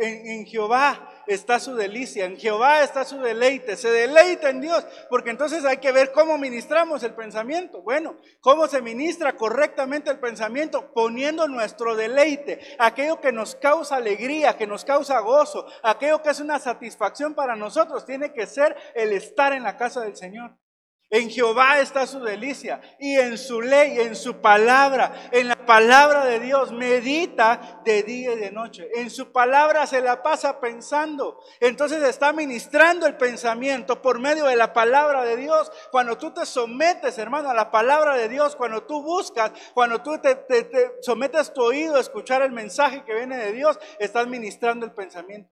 B: Jehová está su delicia, en Jehová está su deleite, se deleita en Dios, porque entonces hay que ver cómo ministramos el pensamiento. Bueno, cómo se ministra correctamente el pensamiento, poniendo nuestro deleite, aquello que nos causa alegría, que nos causa gozo, aquello que es una satisfacción para nosotros, tiene que ser el estar en la casa del Señor. En Jehová está su delicia y en su ley, en su palabra, en la palabra de Dios, medita de día y de noche. En su palabra se la pasa pensando. Entonces está ministrando el pensamiento por medio de la palabra de Dios. Cuando tú te sometes, hermano, a la palabra de Dios, cuando tú buscas, cuando tú te, te sometes tu oído a escuchar el mensaje que viene de Dios, estás ministrando el pensamiento.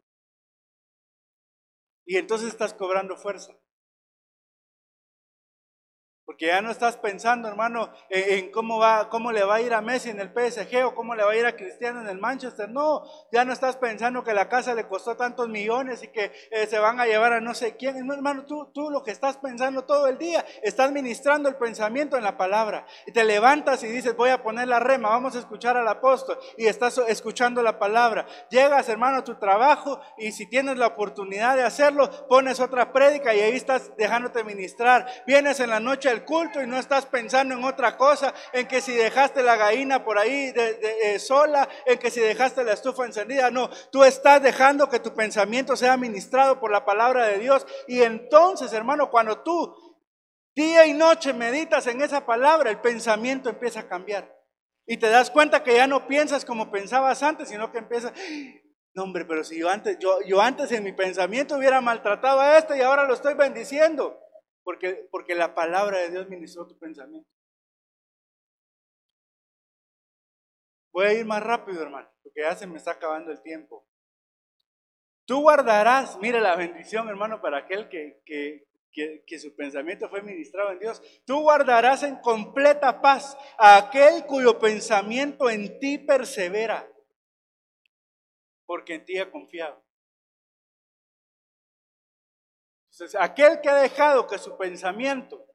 B: Y entonces estás cobrando fuerza. Porque ya no estás pensando, hermano, en, cómo, va, cómo le va a ir a Messi en el PSG o cómo le va a ir a Cristiano en el Manchester. No, ya no estás pensando que la casa le costó tantos millones y que eh, se van a llevar a no sé quién. No, hermano, tú, tú lo que estás pensando todo el día, estás ministrando el pensamiento en la palabra. Y te levantas y dices, voy a poner la rema, vamos a escuchar al apóstol. Y estás escuchando la palabra. Llegas, hermano, a tu trabajo y si tienes la oportunidad de hacerlo, pones otra prédica y ahí estás dejándote ministrar. Vienes en la noche al culto y no estás pensando en otra cosa, en que si dejaste la gallina por ahí de, eh, sola, en que si dejaste la estufa encendida, no, tú estás dejando que tu pensamiento sea ministrado por la palabra de Dios y entonces, hermano, cuando tú día y noche meditas en esa palabra, el pensamiento empieza a cambiar. Y te das cuenta que ya no piensas como pensabas antes, sino que empiezas, no hombre, pero si yo antes, yo, yo antes en mi pensamiento hubiera maltratado a este y ahora lo estoy bendiciendo. Porque, porque la palabra de Dios ministró tu pensamiento. Voy a ir más rápido, hermano, porque ya se me está acabando el tiempo. Tú guardarás, mire la bendición, hermano, para aquel que, que, que, que, su pensamiento fue ministrado en Dios. Tú guardarás en completa paz a aquel cuyo pensamiento en ti persevera, porque en ti ha confiado. Entonces, aquel que ha dejado que su pensamiento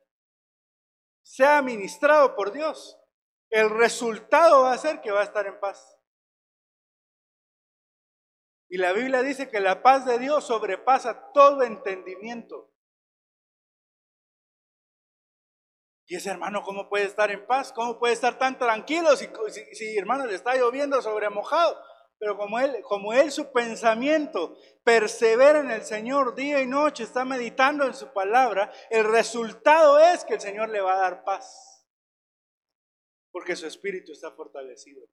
B: sea administrado por Dios, el resultado va a ser que va a estar en paz. Y la Biblia dice que la paz de Dios sobrepasa todo entendimiento. Y ese hermano, ¿cómo puede estar en paz? ¿Cómo puede estar tan tranquilo si, si hermano le está lloviendo sobre mojado? Pero como él, como él su pensamiento persevera en el Señor día y noche, está meditando en su palabra, el resultado es que el Señor le va a dar paz. Porque su espíritu está fortalecido.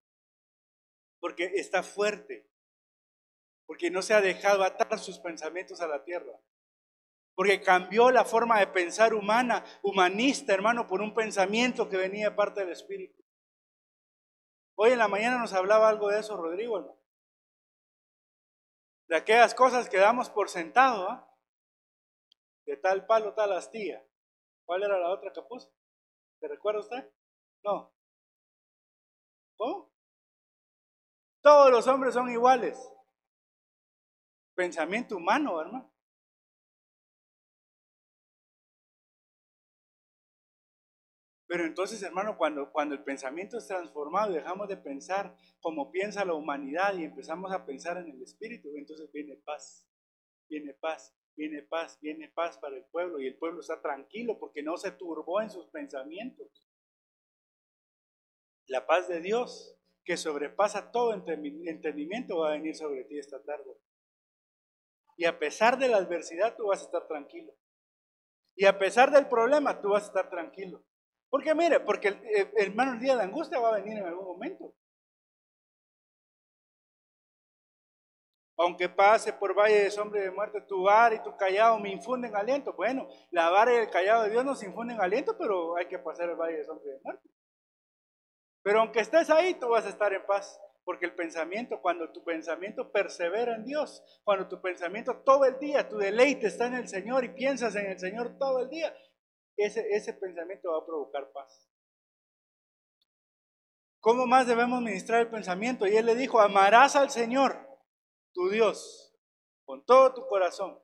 B: Porque está fuerte. Porque no se ha dejado atar sus pensamientos a la tierra. Porque cambió la forma de pensar humana, humanista, hermano, por un pensamiento que venía de parte del Espíritu. Hoy en la mañana nos hablaba algo de eso, Rodrigo, ¿no? De aquellas cosas que damos por sentado, ¿ah? De tal palo, tal astilla. ¿Cuál era la otra que? ¿Se recuerda usted? No. ¿Cómo? Todos los hombres son iguales. Pensamiento humano, hermano. Pero entonces, hermano, cuando, el pensamiento es transformado y dejamos de pensar como piensa la humanidad y empezamos a pensar en el Espíritu, entonces viene paz, viene paz, viene paz, viene paz para el pueblo y el pueblo está tranquilo porque no se turbó en sus pensamientos. La paz de Dios que sobrepasa todo entendimiento va a venir sobre ti esta tarde. Y a pesar de la adversidad tú vas a estar tranquilo. Y a pesar del problema tú vas a estar tranquilo. Porque mire, porque el, hermano, el día de angustia va a venir en algún momento. Aunque pase por valle de sombra de muerte, tu vara y tu callado me infunden aliento. Bueno, la vara y el callado de Dios nos infunden aliento, pero hay que pasar el valle de sombra de muerte. Pero aunque estés ahí, tú vas a estar en paz. Porque el pensamiento, cuando tu pensamiento persevera en Dios, cuando tu pensamiento todo el día, tu deleite está en el Señor y piensas en el Señor todo el día, ese, ese pensamiento va a provocar paz. ¿Cómo más debemos ministrar el pensamiento? Y él le dijo, amarás al Señor, tu Dios, con todo tu corazón,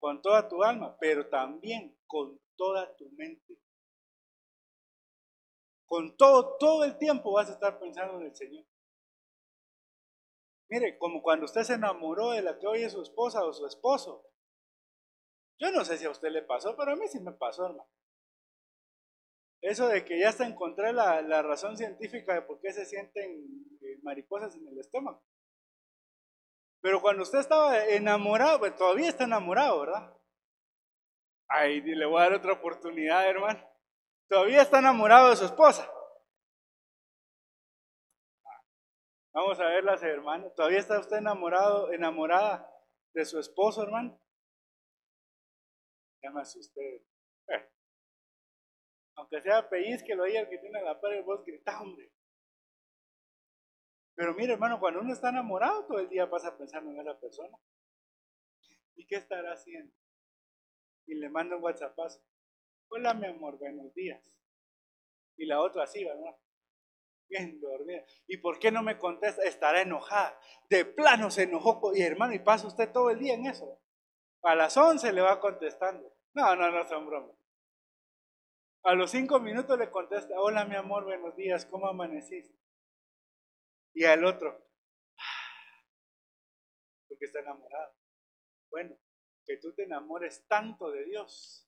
B: con toda tu alma, pero también con toda tu mente. Con todo, todo el tiempo vas a estar pensando en el Señor. Mire, como cuando usted se enamoró de la que hoy es su esposa o su esposo. Yo no sé si a usted le pasó, pero a mí sí me pasó, hermano. Eso de que ya hasta encontré la, razón científica de por qué se sienten eh, mariposas en el estómago. Pero cuando usted estaba enamorado, pues todavía está enamorado, ¿verdad? Ay, le voy a dar otra oportunidad, hermano. Todavía está enamorado de su esposa. Vamos a verlas, hermano. ¿Todavía está usted enamorado, enamorada de su esposo, hermano? Me asusté. Eh. Aunque sea que lo oiga el que tiene la pared, vos grita, hombre. Pero mire, hermano, cuando uno está enamorado, todo el día pasa pensando en esa persona. ¿Y qué estará haciendo? Y le manda un WhatsApp. Hola, mi amor, buenos días. Y la otra así, ¿verdad? bien dormida. ¿Y por qué no me contesta? Estará enojada. De plano se enojó. Y hermano, y pasa usted todo el día en eso. A las 11 le va contestando. No, no, no son bromas. A los cinco minutos le contesta, hola mi amor, buenos días, ¿cómo amaneciste? Y al otro, porque está enamorado. Bueno, que tú te enamores tanto de Dios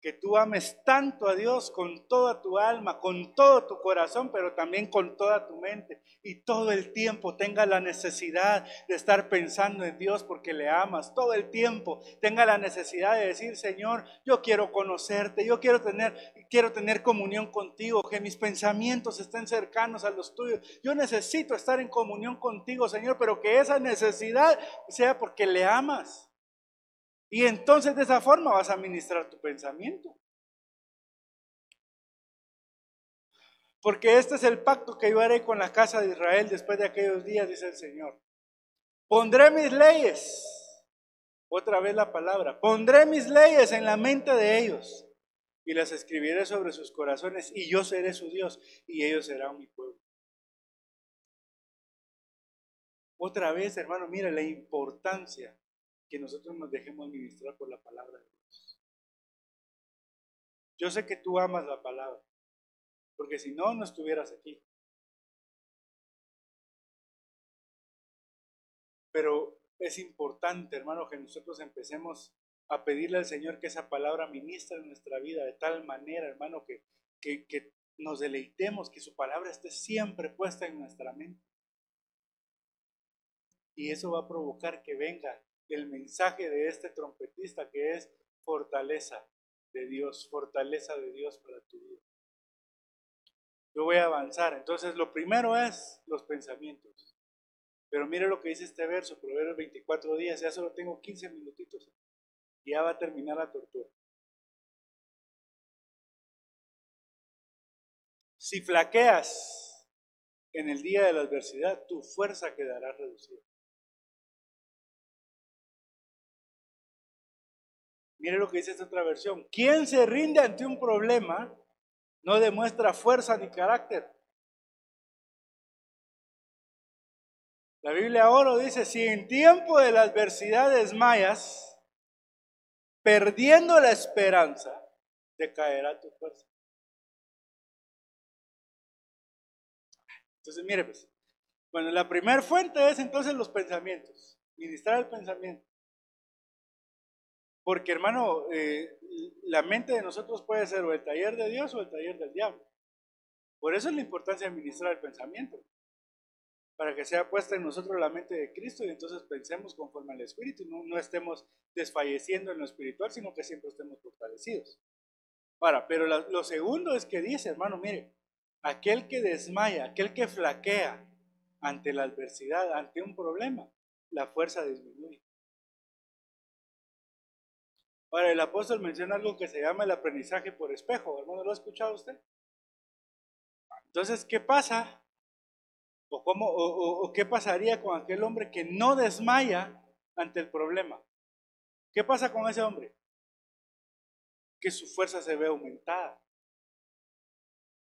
B: que tú ames tanto a Dios con toda tu alma, con todo tu corazón, pero también con toda tu mente. Y todo el tiempo tenga la necesidad de estar pensando en Dios porque le amas. Todo el tiempo tenga la necesidad de decir, Señor, yo quiero conocerte, yo quiero tener, quiero tener comunión contigo, que mis pensamientos estén cercanos a los tuyos. Yo necesito estar en comunión contigo, Señor, pero que esa necesidad sea porque le amas. Y entonces de esa forma vas a administrar tu pensamiento. Porque este es el pacto que yo haré con la casa de Israel después de aquellos días, dice el Señor. Pondré mis leyes, otra vez la palabra, pondré mis leyes en la mente de ellos y las escribiré sobre sus corazones y yo seré su Dios y ellos serán mi pueblo. Otra vez, hermano, mira la importancia que nosotros nos dejemos administrar por la palabra de Dios. Yo sé que tú amas la palabra, porque si no, no estuvieras aquí. Pero es importante, hermano, que nosotros empecemos a pedirle al Señor que esa palabra ministre en nuestra vida de tal manera, hermano, que, que nos deleitemos, que su palabra esté siempre puesta en nuestra mente. Y eso va a provocar que venga el mensaje de este trompetista que es fortaleza de Dios, fortaleza de Dios para tu vida. Yo voy a avanzar. Entonces, lo primero es los pensamientos. Pero mire lo que dice este verso, Proverbios 24 días, ya solo tengo 15 minutitos y ya va a terminar la tortura. Si flaqueas en el día de la adversidad, tu fuerza quedará reducida. Mire lo que dice esta otra versión. Quien se rinde ante un problema no demuestra fuerza ni carácter. La Biblia oro dice, si en tiempo de la adversidad desmayas, perdiendo la esperanza, decaerá tu fuerza. Entonces, mire pues, bueno, la primera fuente es entonces los pensamientos, ministrar el pensamiento. Porque hermano, eh, la mente de nosotros puede ser o el taller de Dios o el taller del diablo. Por eso es la importancia de administrar el pensamiento. Para que sea puesta en nosotros la mente de Cristo y entonces pensemos conforme al Espíritu. No, no estemos desfalleciendo en lo espiritual, sino que siempre estemos fortalecidos. Ahora, pero lo segundo es que dice, hermano, mire, aquel que desmaya, aquel que flaquea ante la adversidad, ante un problema, la fuerza disminuye. Ahora, el apóstol menciona algo que se llama el aprendizaje por espejo. Hermano, ¿lo ha escuchado usted? Entonces, ¿qué pasa? ¿O, cómo, o, qué pasaría con aquel hombre que no desmaya ante el problema? ¿Qué pasa con ese hombre? Que su fuerza se ve aumentada.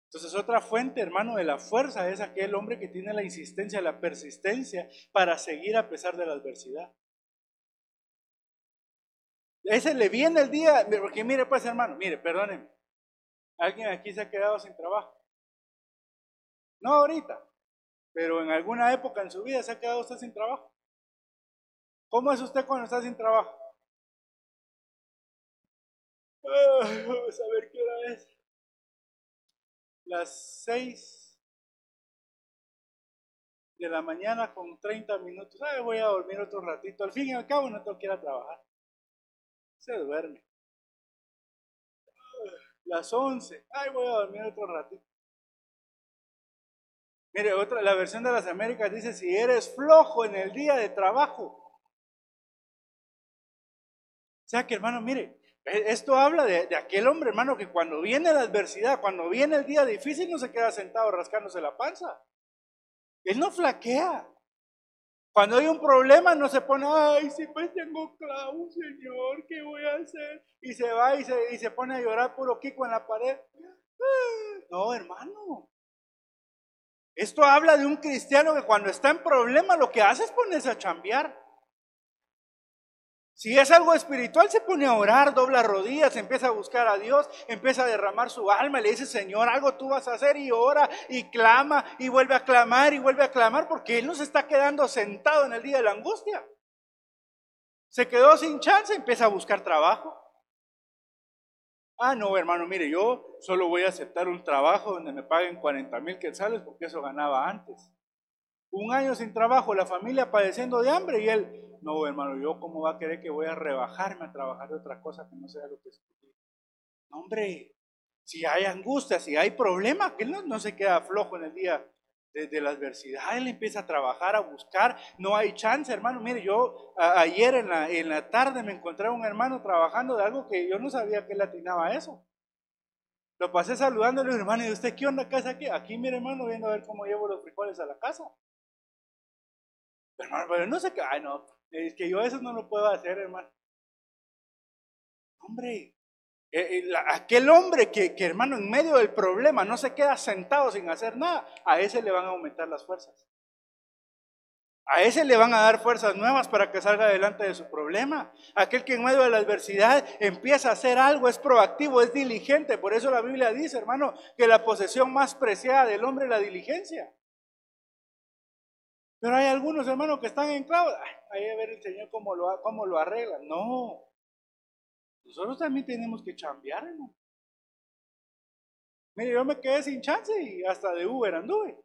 B: Entonces otra fuente, hermano, de la fuerza es aquel hombre que tiene la insistencia, la persistencia para seguir a pesar de la adversidad. Ese le viene el día, porque mire pues hermano, mire, perdónenme, alguien aquí se ha quedado sin trabajo. No ahorita, pero en alguna época en su vida se ha quedado usted sin trabajo. ¿Cómo es usted cuando está sin trabajo? vamos a ver qué hora es. Las seis de la mañana con 30 minutos. Ay, voy a dormir otro ratito. Al fin y al cabo no tengo que ir a trabajar. Se duerme. Las 11. Ay, voy a dormir otro ratito. Mire, otra, la versión de las Américas dice, si eres flojo en el día de trabajo. O sea que, hermano, mire, e, esto habla de, de, aquel hombre, hermano, que cuando viene la adversidad, cuando viene el día difícil, no se queda sentado rascándose la panza. Él no flaquea. Cuando hay un problema, no se pone, ay, si pues tengo clavo, Señor, ¿qué voy a hacer? Y se va y se, y se pone a llorar puro Kiko en la pared. No, hermano. Esto habla de un cristiano que cuando está en problema lo que hace es ponerse a chambear. Si es algo espiritual, se pone a orar, dobla rodillas, empieza a buscar a Dios, empieza a derramar su alma, le dice, Señor, algo tú vas a hacer y ora y clama y vuelve a clamar y vuelve a clamar porque Él no se está quedando sentado en el día de la angustia. Se quedó sin chance, empieza a buscar trabajo. Ah, no, hermano, mire, yo solo voy a aceptar un trabajo donde me paguen 40 mil quetzales porque eso ganaba antes. Un año sin trabajo, la familia padeciendo de hambre y él, no, hermano, yo cómo va a querer que voy a rebajarme a trabajar de otra cosa que no sea lo que es. No, hombre, si hay angustia, si hay problema, que él no, se queda flojo en el día de, la adversidad, él empieza a trabajar, a buscar, no hay chance, hermano. Mire, yo ayer en la, en la tarde me encontré a un hermano trabajando de algo que yo no sabía que él atinaba a eso. Lo pasé saludándole, hermano, ¿y usted qué onda casa aquí? Aquí, mire, hermano, viendo a ver cómo llevo los frijoles a la casa. Hermano, pero no sé qué, ay, no, es que yo eso no lo puedo hacer, hermano. Hombre, eh, eh, aquel hombre que, que, hermano, en medio del problema no se queda sentado sin hacer nada, a ese le van a aumentar las fuerzas. A ese le van a dar fuerzas nuevas para que salga adelante de su problema. Aquel que en medio de la adversidad empieza a hacer algo, es proactivo, es diligente. Por eso la Biblia dice, hermano, que la posesión más preciada del hombre es la diligencia. Pero hay algunos hermanos que están en clavo. Ahí a ver el Señor cómo lo, cómo lo arregla. No. Nosotros también tenemos que chambear, hermano. Mire, yo me quedé sin chance y hasta de Uber anduve.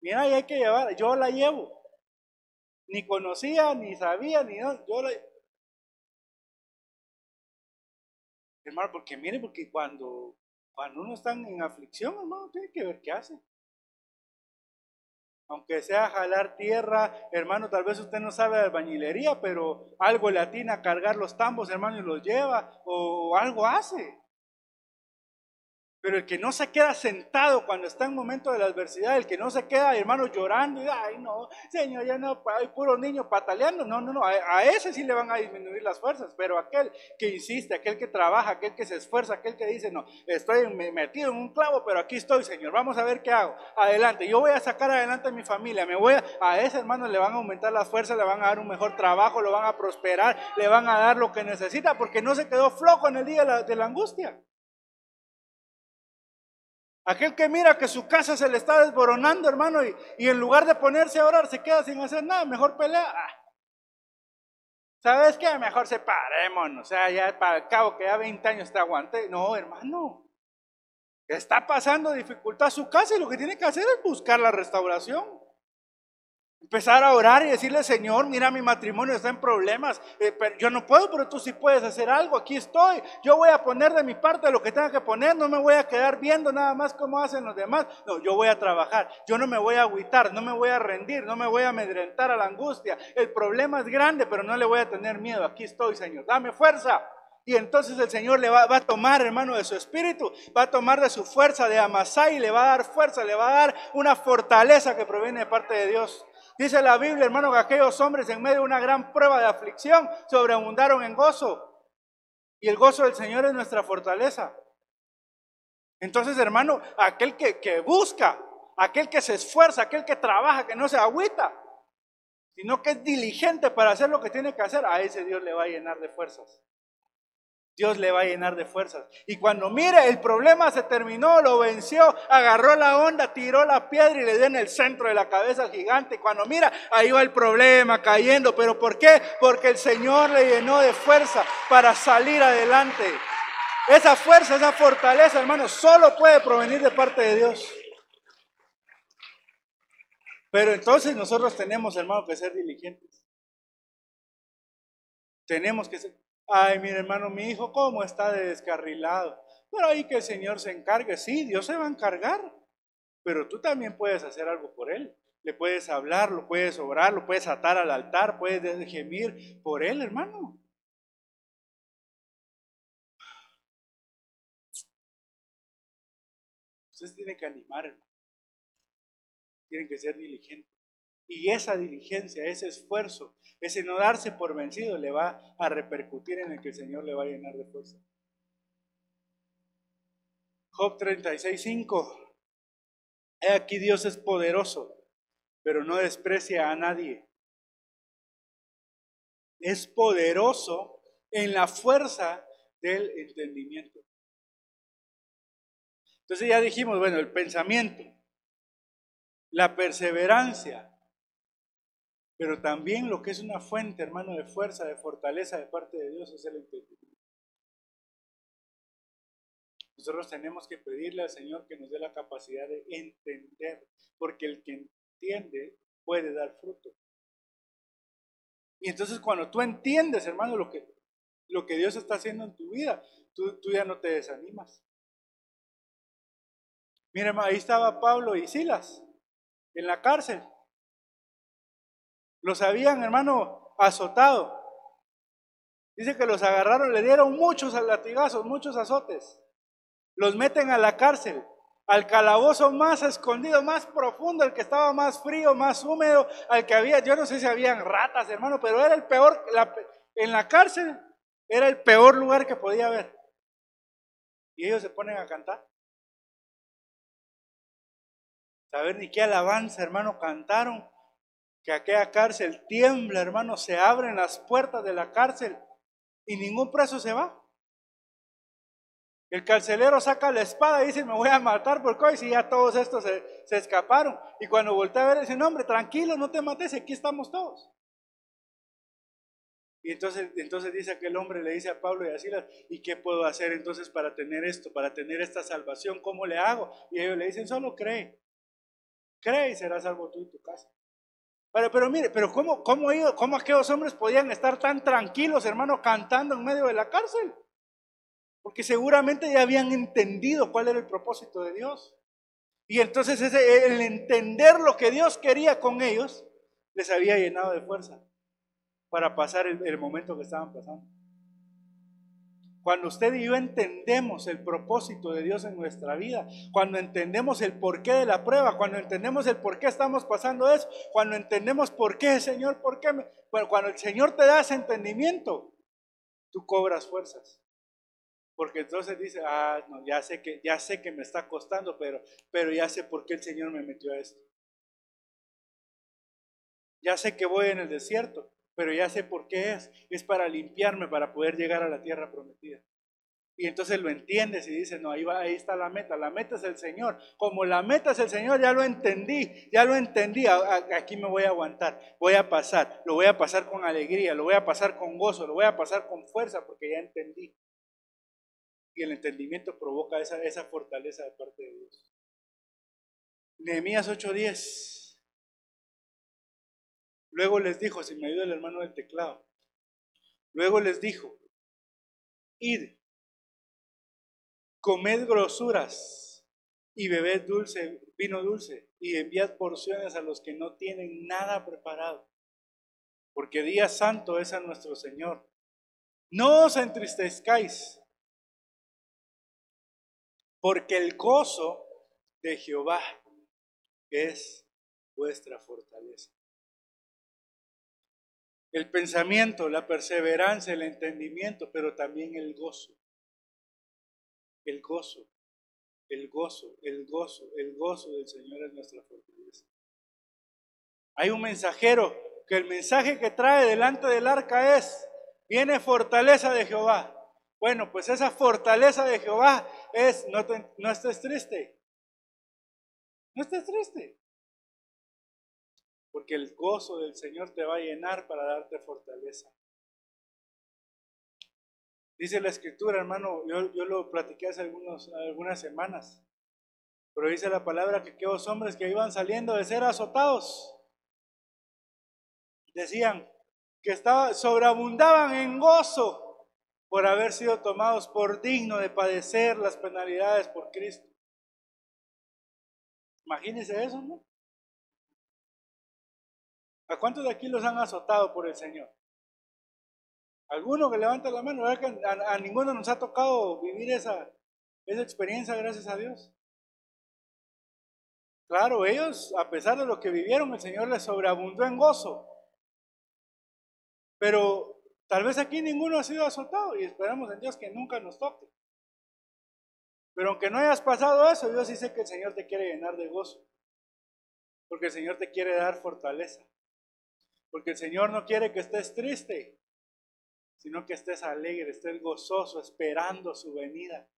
B: Mira, hay que llevar, yo la llevo. Ni conocía, ni sabía, ni no, yo la Hermano, porque mire, porque cuando, cuando uno está en aflicción, hermano, tiene que ver qué hace. Aunque sea jalar tierra, hermano, tal vez usted no sabe de albañilería, pero algo le atina a cargar los tambos, hermano, y los lleva, o algo hace. Pero el que no se queda sentado cuando está en momento de la adversidad, el que no se queda, hermano, llorando y, ay, no, Señor, ya no, hay puro niño pataleando. No, no, no, a, ese sí le van a disminuir las fuerzas, pero aquel que insiste, aquel que trabaja, aquel que se esfuerza, aquel que dice, no, estoy metido en un clavo, pero aquí estoy, Señor, vamos a ver qué hago. Adelante, yo voy a sacar adelante a mi familia, me voy a, a ese hermano le van a aumentar las fuerzas, le van a dar un mejor trabajo, lo van a prosperar, le van a dar lo que necesita, porque no se quedó flojo en el día de la angustia. Aquel que mira que su casa se le está desboronando, hermano, y, en lugar de ponerse a orar, se queda sin hacer nada, mejor pelea. Ah. ¿Sabes qué? Mejor separémonos. O sea, ya para el cabo que ya 20 años te aguante. No, hermano. Está pasando dificultad su casa y lo que tiene que hacer es buscar la restauración. Empezar a orar y decirle, Señor, mira, mi matrimonio está en problemas. Eh, pero yo no puedo, pero tú sí puedes hacer algo. Aquí estoy. Yo voy a poner de mi parte lo que tenga que poner. No me voy a quedar viendo nada más cómo hacen los demás. No, yo voy a trabajar. Yo no me voy a agüitar, no me voy a rendir, no me voy a amedrentar a la angustia. El problema es grande, pero no le voy a tener miedo. Aquí estoy, Señor. Dame fuerza. Y entonces el Señor le va, a tomar, hermano, de su espíritu, va a tomar de su fuerza de Amasai, le va a dar fuerza, le va a dar una fortaleza que proviene de parte de Dios. Dice la Biblia, hermano, que aquellos hombres en medio de una gran prueba de aflicción sobreabundaron en gozo. Y el gozo del Señor es nuestra fortaleza. Entonces, hermano, aquel que, busca, aquel que se esfuerza, aquel que trabaja, que no se agüita, sino que es diligente para hacer lo que tiene que hacer, a ese Dios le va a llenar de fuerzas. Dios le va a llenar de fuerzas. Y cuando mire, el problema se terminó, lo venció, agarró la onda, tiró la piedra y le dio en el centro de la cabeza al gigante. Cuando mira, ahí va el problema cayendo. ¿Pero por qué? Porque el Señor le llenó de fuerza para salir adelante. Esa fuerza, esa fortaleza, hermano, solo puede provenir de parte de Dios. Pero entonces nosotros tenemos, hermano, que ser diligentes. Tenemos que ser. Ay, mi hermano, mi hijo, ¿cómo está de descarrilado? Pero ahí que el Señor se encargue. Sí, Dios se va a encargar. Pero tú también puedes hacer algo por él. Le puedes hablar, lo puedes obrar, lo puedes atar al altar, puedes gemir por él, hermano. Ustedes tienen que animar, hermano. Tienen que ser diligentes. Y esa diligencia, ese esfuerzo, ese no darse por vencido le va a repercutir en el que el Señor le va a llenar de fuerza. Job 36, 5. He aquí Dios es poderoso, pero no desprecia a nadie. Es poderoso en la fuerza del entendimiento. Entonces ya dijimos, bueno, el pensamiento, la perseverancia, pero también lo que es una fuente, hermano, de fuerza, de fortaleza de parte de Dios es el entendimiento. Nosotros tenemos que pedirle al Señor que nos dé la capacidad de entender, porque el que entiende puede dar fruto. Y entonces cuando tú entiendes, hermano, lo que, lo que Dios está haciendo en tu vida, tú, tú ya no te desanimas. Mira, ahí estaba Pablo y Silas en la cárcel. Los habían, hermano, azotado. Dice que los agarraron, le dieron muchos latigazos, muchos azotes. Los meten a la cárcel, al calabozo más escondido, más profundo, el que estaba más frío, más húmedo, al que había, yo no sé si habían ratas, hermano, pero era el peor, en la cárcel era el peor lugar que podía haber. Y ellos se ponen a cantar. Saber ni qué alabanza, hermano, cantaron que aquella cárcel tiembla, hermano, se abren las puertas de la cárcel y ningún preso se va. El carcelero saca la espada y dice, me voy a matar porque hoy si ya todos estos se, escaparon. Y cuando voltea a ver, dice, hombre, tranquilo, no te mates, aquí estamos todos. Y entonces, entonces dice aquel hombre, le dice a Pablo y a Silas, ¿y qué puedo hacer entonces para tener esto, para tener esta salvación? ¿Cómo le hago? Y ellos le dicen, solo cree. Cree y serás salvo tú y tu casa. Pero, pero mire, pero ¿cómo, cómo, ¿cómo aquellos hombres podían estar tan tranquilos, hermano, cantando en medio de la cárcel? Porque seguramente ya habían entendido cuál era el propósito de Dios. Y entonces ese, el entender lo que Dios quería con ellos les había llenado de fuerza para pasar el momento que estaban pasando. Cuando usted y yo entendemos el propósito de Dios en nuestra vida, cuando entendemos el porqué de la prueba, cuando entendemos el por qué estamos pasando eso, cuando entendemos por qué, Señor, por qué, bueno, cuando el Señor te da ese entendimiento, tú cobras fuerzas. Porque entonces dice, ah, no, ya sé que, ya sé que me está costando, pero, pero ya sé por qué el Señor me metió a esto. Ya sé que voy en el desierto, pero ya sé por qué es. Es para limpiarme, para poder llegar a la tierra prometida. Y entonces lo entiendes y dices, no, ahí, va, ahí está la meta, la meta es el Señor. Como la meta es el Señor, ya lo entendí, ya lo entendí, aquí me voy a aguantar, voy a pasar, lo voy a pasar con alegría, lo voy a pasar con gozo, lo voy a pasar con fuerza porque ya entendí. Y el entendimiento provoca esa, esa fortaleza de parte de Dios. Nehemías 8:10 Luego les dijo, si me ayuda el hermano del teclado, luego les dijo, id, comed grosuras y bebed dulce, vino dulce, y enviad porciones a los que no tienen nada preparado, porque día santo es a nuestro Señor. No os entristezcáis, porque el gozo de Jehová es vuestra fortaleza. El pensamiento, la perseverancia, el entendimiento, pero también el gozo. El gozo, el gozo, el gozo, el gozo del Señor es nuestra fortaleza. Hay un mensajero que el mensaje que trae delante del arca es, viene fortaleza de Jehová. Bueno, pues esa fortaleza de Jehová es, no, no estés triste, no estés triste. Porque el gozo del Señor te va a llenar para darte fortaleza. Dice la escritura, hermano, yo, yo lo platiqué hace algunos, algunas semanas, pero dice la palabra que aquellos hombres que iban saliendo de ser azotados, decían que estaba, sobreabundaban en gozo por haber sido tomados por digno de padecer las penalidades por Cristo. Imagínense eso, ¿no? ¿A cuántos de aquí los han azotado por el Señor? ¿Alguno que levanta la mano? ¿Verdad que a, ninguno nos ha tocado vivir esa, esa experiencia, gracias a Dios? Claro, ellos, a pesar de lo que vivieron, el Señor les sobreabundó en gozo. Pero tal vez aquí ninguno ha sido azotado y esperamos en Dios que nunca nos toque. Pero aunque no hayas pasado eso, Dios dice que el Señor te quiere llenar de gozo. Porque el Señor te quiere dar fortaleza. Porque el Señor no quiere que estés triste, sino que estés alegre, estés gozoso, esperando su venida.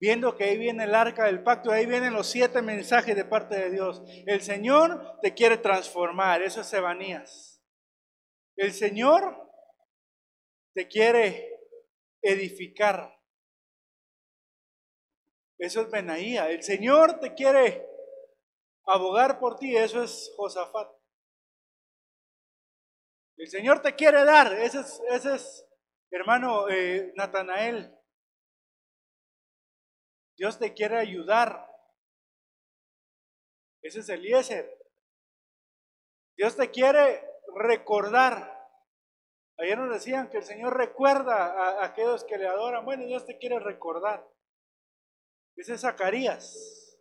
B: Viendo que ahí viene el arca del pacto, ahí vienen los siete mensajes de parte de Dios. El Señor te quiere transformar, eso es Evanías. El Señor te quiere edificar. Eso es Benaía. El Señor te quiere abogar por ti, eso es Josafat. El Señor te quiere dar, ese es, ese es hermano eh, Natanael. Dios te quiere ayudar. Ese es Eliezer. Dios te quiere recordar. Ayer nos decían que el Señor recuerda a, aquellos que le adoran. Bueno, Dios te quiere recordar. Ese es Zacarías.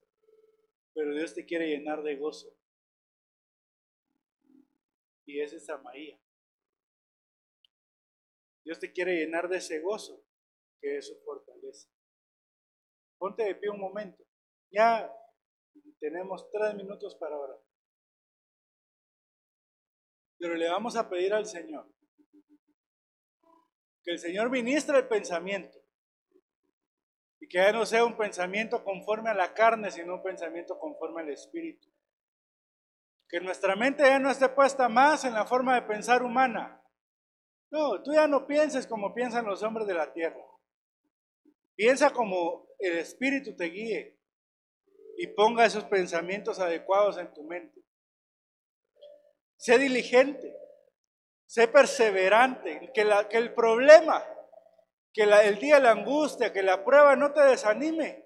B: Pero Dios te quiere llenar de gozo. Y ese es Samaía. Dios te quiere llenar de ese gozo que es su fortaleza. Ponte de pie un momento. Ya tenemos tres minutos para orar. Pero le vamos a pedir al Señor que el Señor ministre el pensamiento y que ya no sea un pensamiento conforme a la carne, sino un pensamiento conforme al Espíritu. Que nuestra mente ya no esté puesta más en la forma de pensar humana, no, tú ya no pienses como piensan los hombres de la tierra. Piensa como el Espíritu te guíe y ponga esos pensamientos adecuados en tu mente. Sé diligente, sé perseverante, que, la, que el problema, que el día de la angustia, que la prueba no te desanime,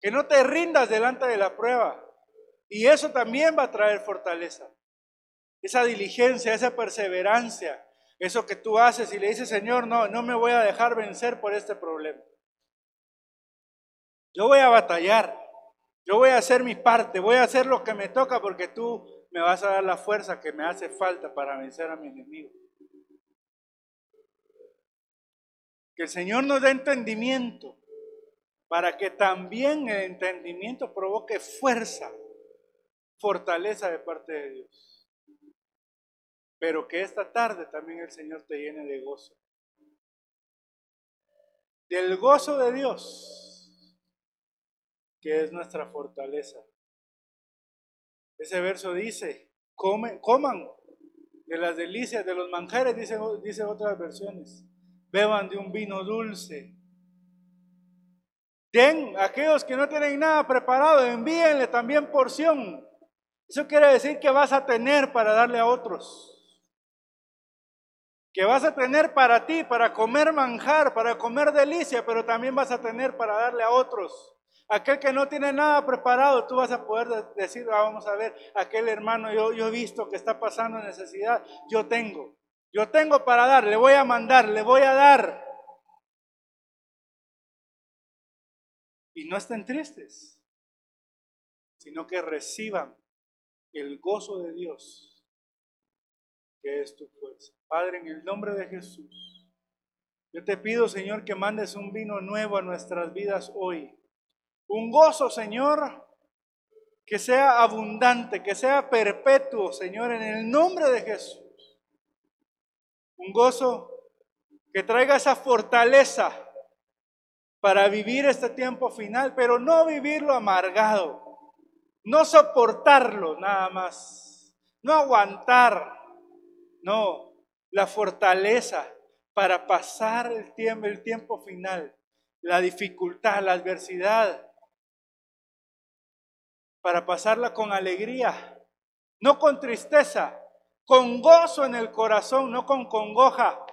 B: que no te rindas delante de la prueba. Y eso también va a traer fortaleza. Esa diligencia, esa perseverancia, eso que tú haces y le dices, Señor, no, no me voy a dejar vencer por este problema. Yo voy a batallar, yo voy a hacer mi parte, voy a hacer lo que me toca porque tú me vas a dar la fuerza que me hace falta para vencer a mi enemigo. Que el Señor nos dé entendimiento para que también el entendimiento provoque fuerza, fortaleza de parte de Dios pero que esta tarde también el Señor te llene de gozo. Del gozo de Dios, que es nuestra fortaleza. Ese verso dice, coman de las delicias, de los manjares, dice, dice otras versiones, beban de un vino dulce. Den a aquellos que no tienen nada preparado, envíenle también porción Eso quiere decir que vas a tener para darle a otros. Que vas a tener para ti, para comer manjar, para comer delicia, pero también vas a tener para darle a otros. Aquel que no tiene nada preparado, tú vas a poder decir, ah, vamos a ver, aquel hermano, yo, yo he visto que está pasando necesidad, yo tengo, yo tengo para dar, le voy a mandar, le voy a dar. Y no estén tristes, sino que reciban el gozo de Dios, que es tu fuerza. Padre, en el nombre de Jesús, yo te pido, Señor, que mandes un vino nuevo a nuestras vidas hoy un gozo, Señor, que sea abundante, que sea perpetuo, Señor, en el nombre de Jesús. Un gozo que traiga esa fortaleza para vivir este tiempo final, pero no vivirlo amargado, no soportarlo nada más, no aguantar, no, la fortaleza para pasar el tiempo, el tiempo final, la dificultad, la adversidad, para pasarla con alegría, no con tristeza, con gozo en el corazón, no con congoja,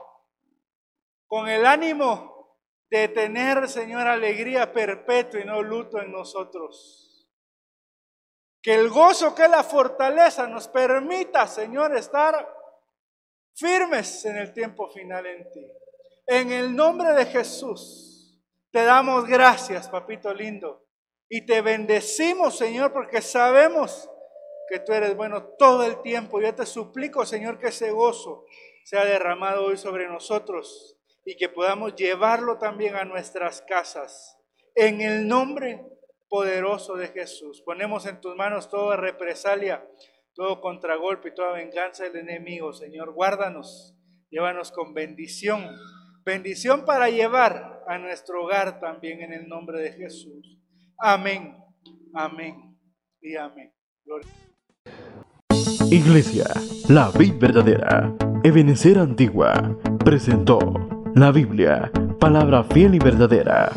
B: con el ánimo de tener, Señor, alegría perpetua y no luto en nosotros. Que el gozo, que la fortaleza nos permita, Señor, estar firmes en el tiempo final en ti. En el nombre de Jesús, te damos gracias, papito lindo. Y te bendecimos, Señor, porque sabemos que tú eres bueno todo el tiempo. Yo te suplico, Señor, que ese gozo sea derramado hoy sobre nosotros y que podamos llevarlo también a nuestras casas. En el nombre poderoso de Jesús. Ponemos en tus manos toda represalia, todo contragolpe y toda venganza del enemigo. Señor, guárdanos, llévanos con bendición. Bendición para llevar a nuestro hogar también en el nombre de Jesús. Amén, amén y amén.
A: Iglesia, la vida verdadera, Ebenecer Antigua, presentó la Biblia, palabra fiel y verdadera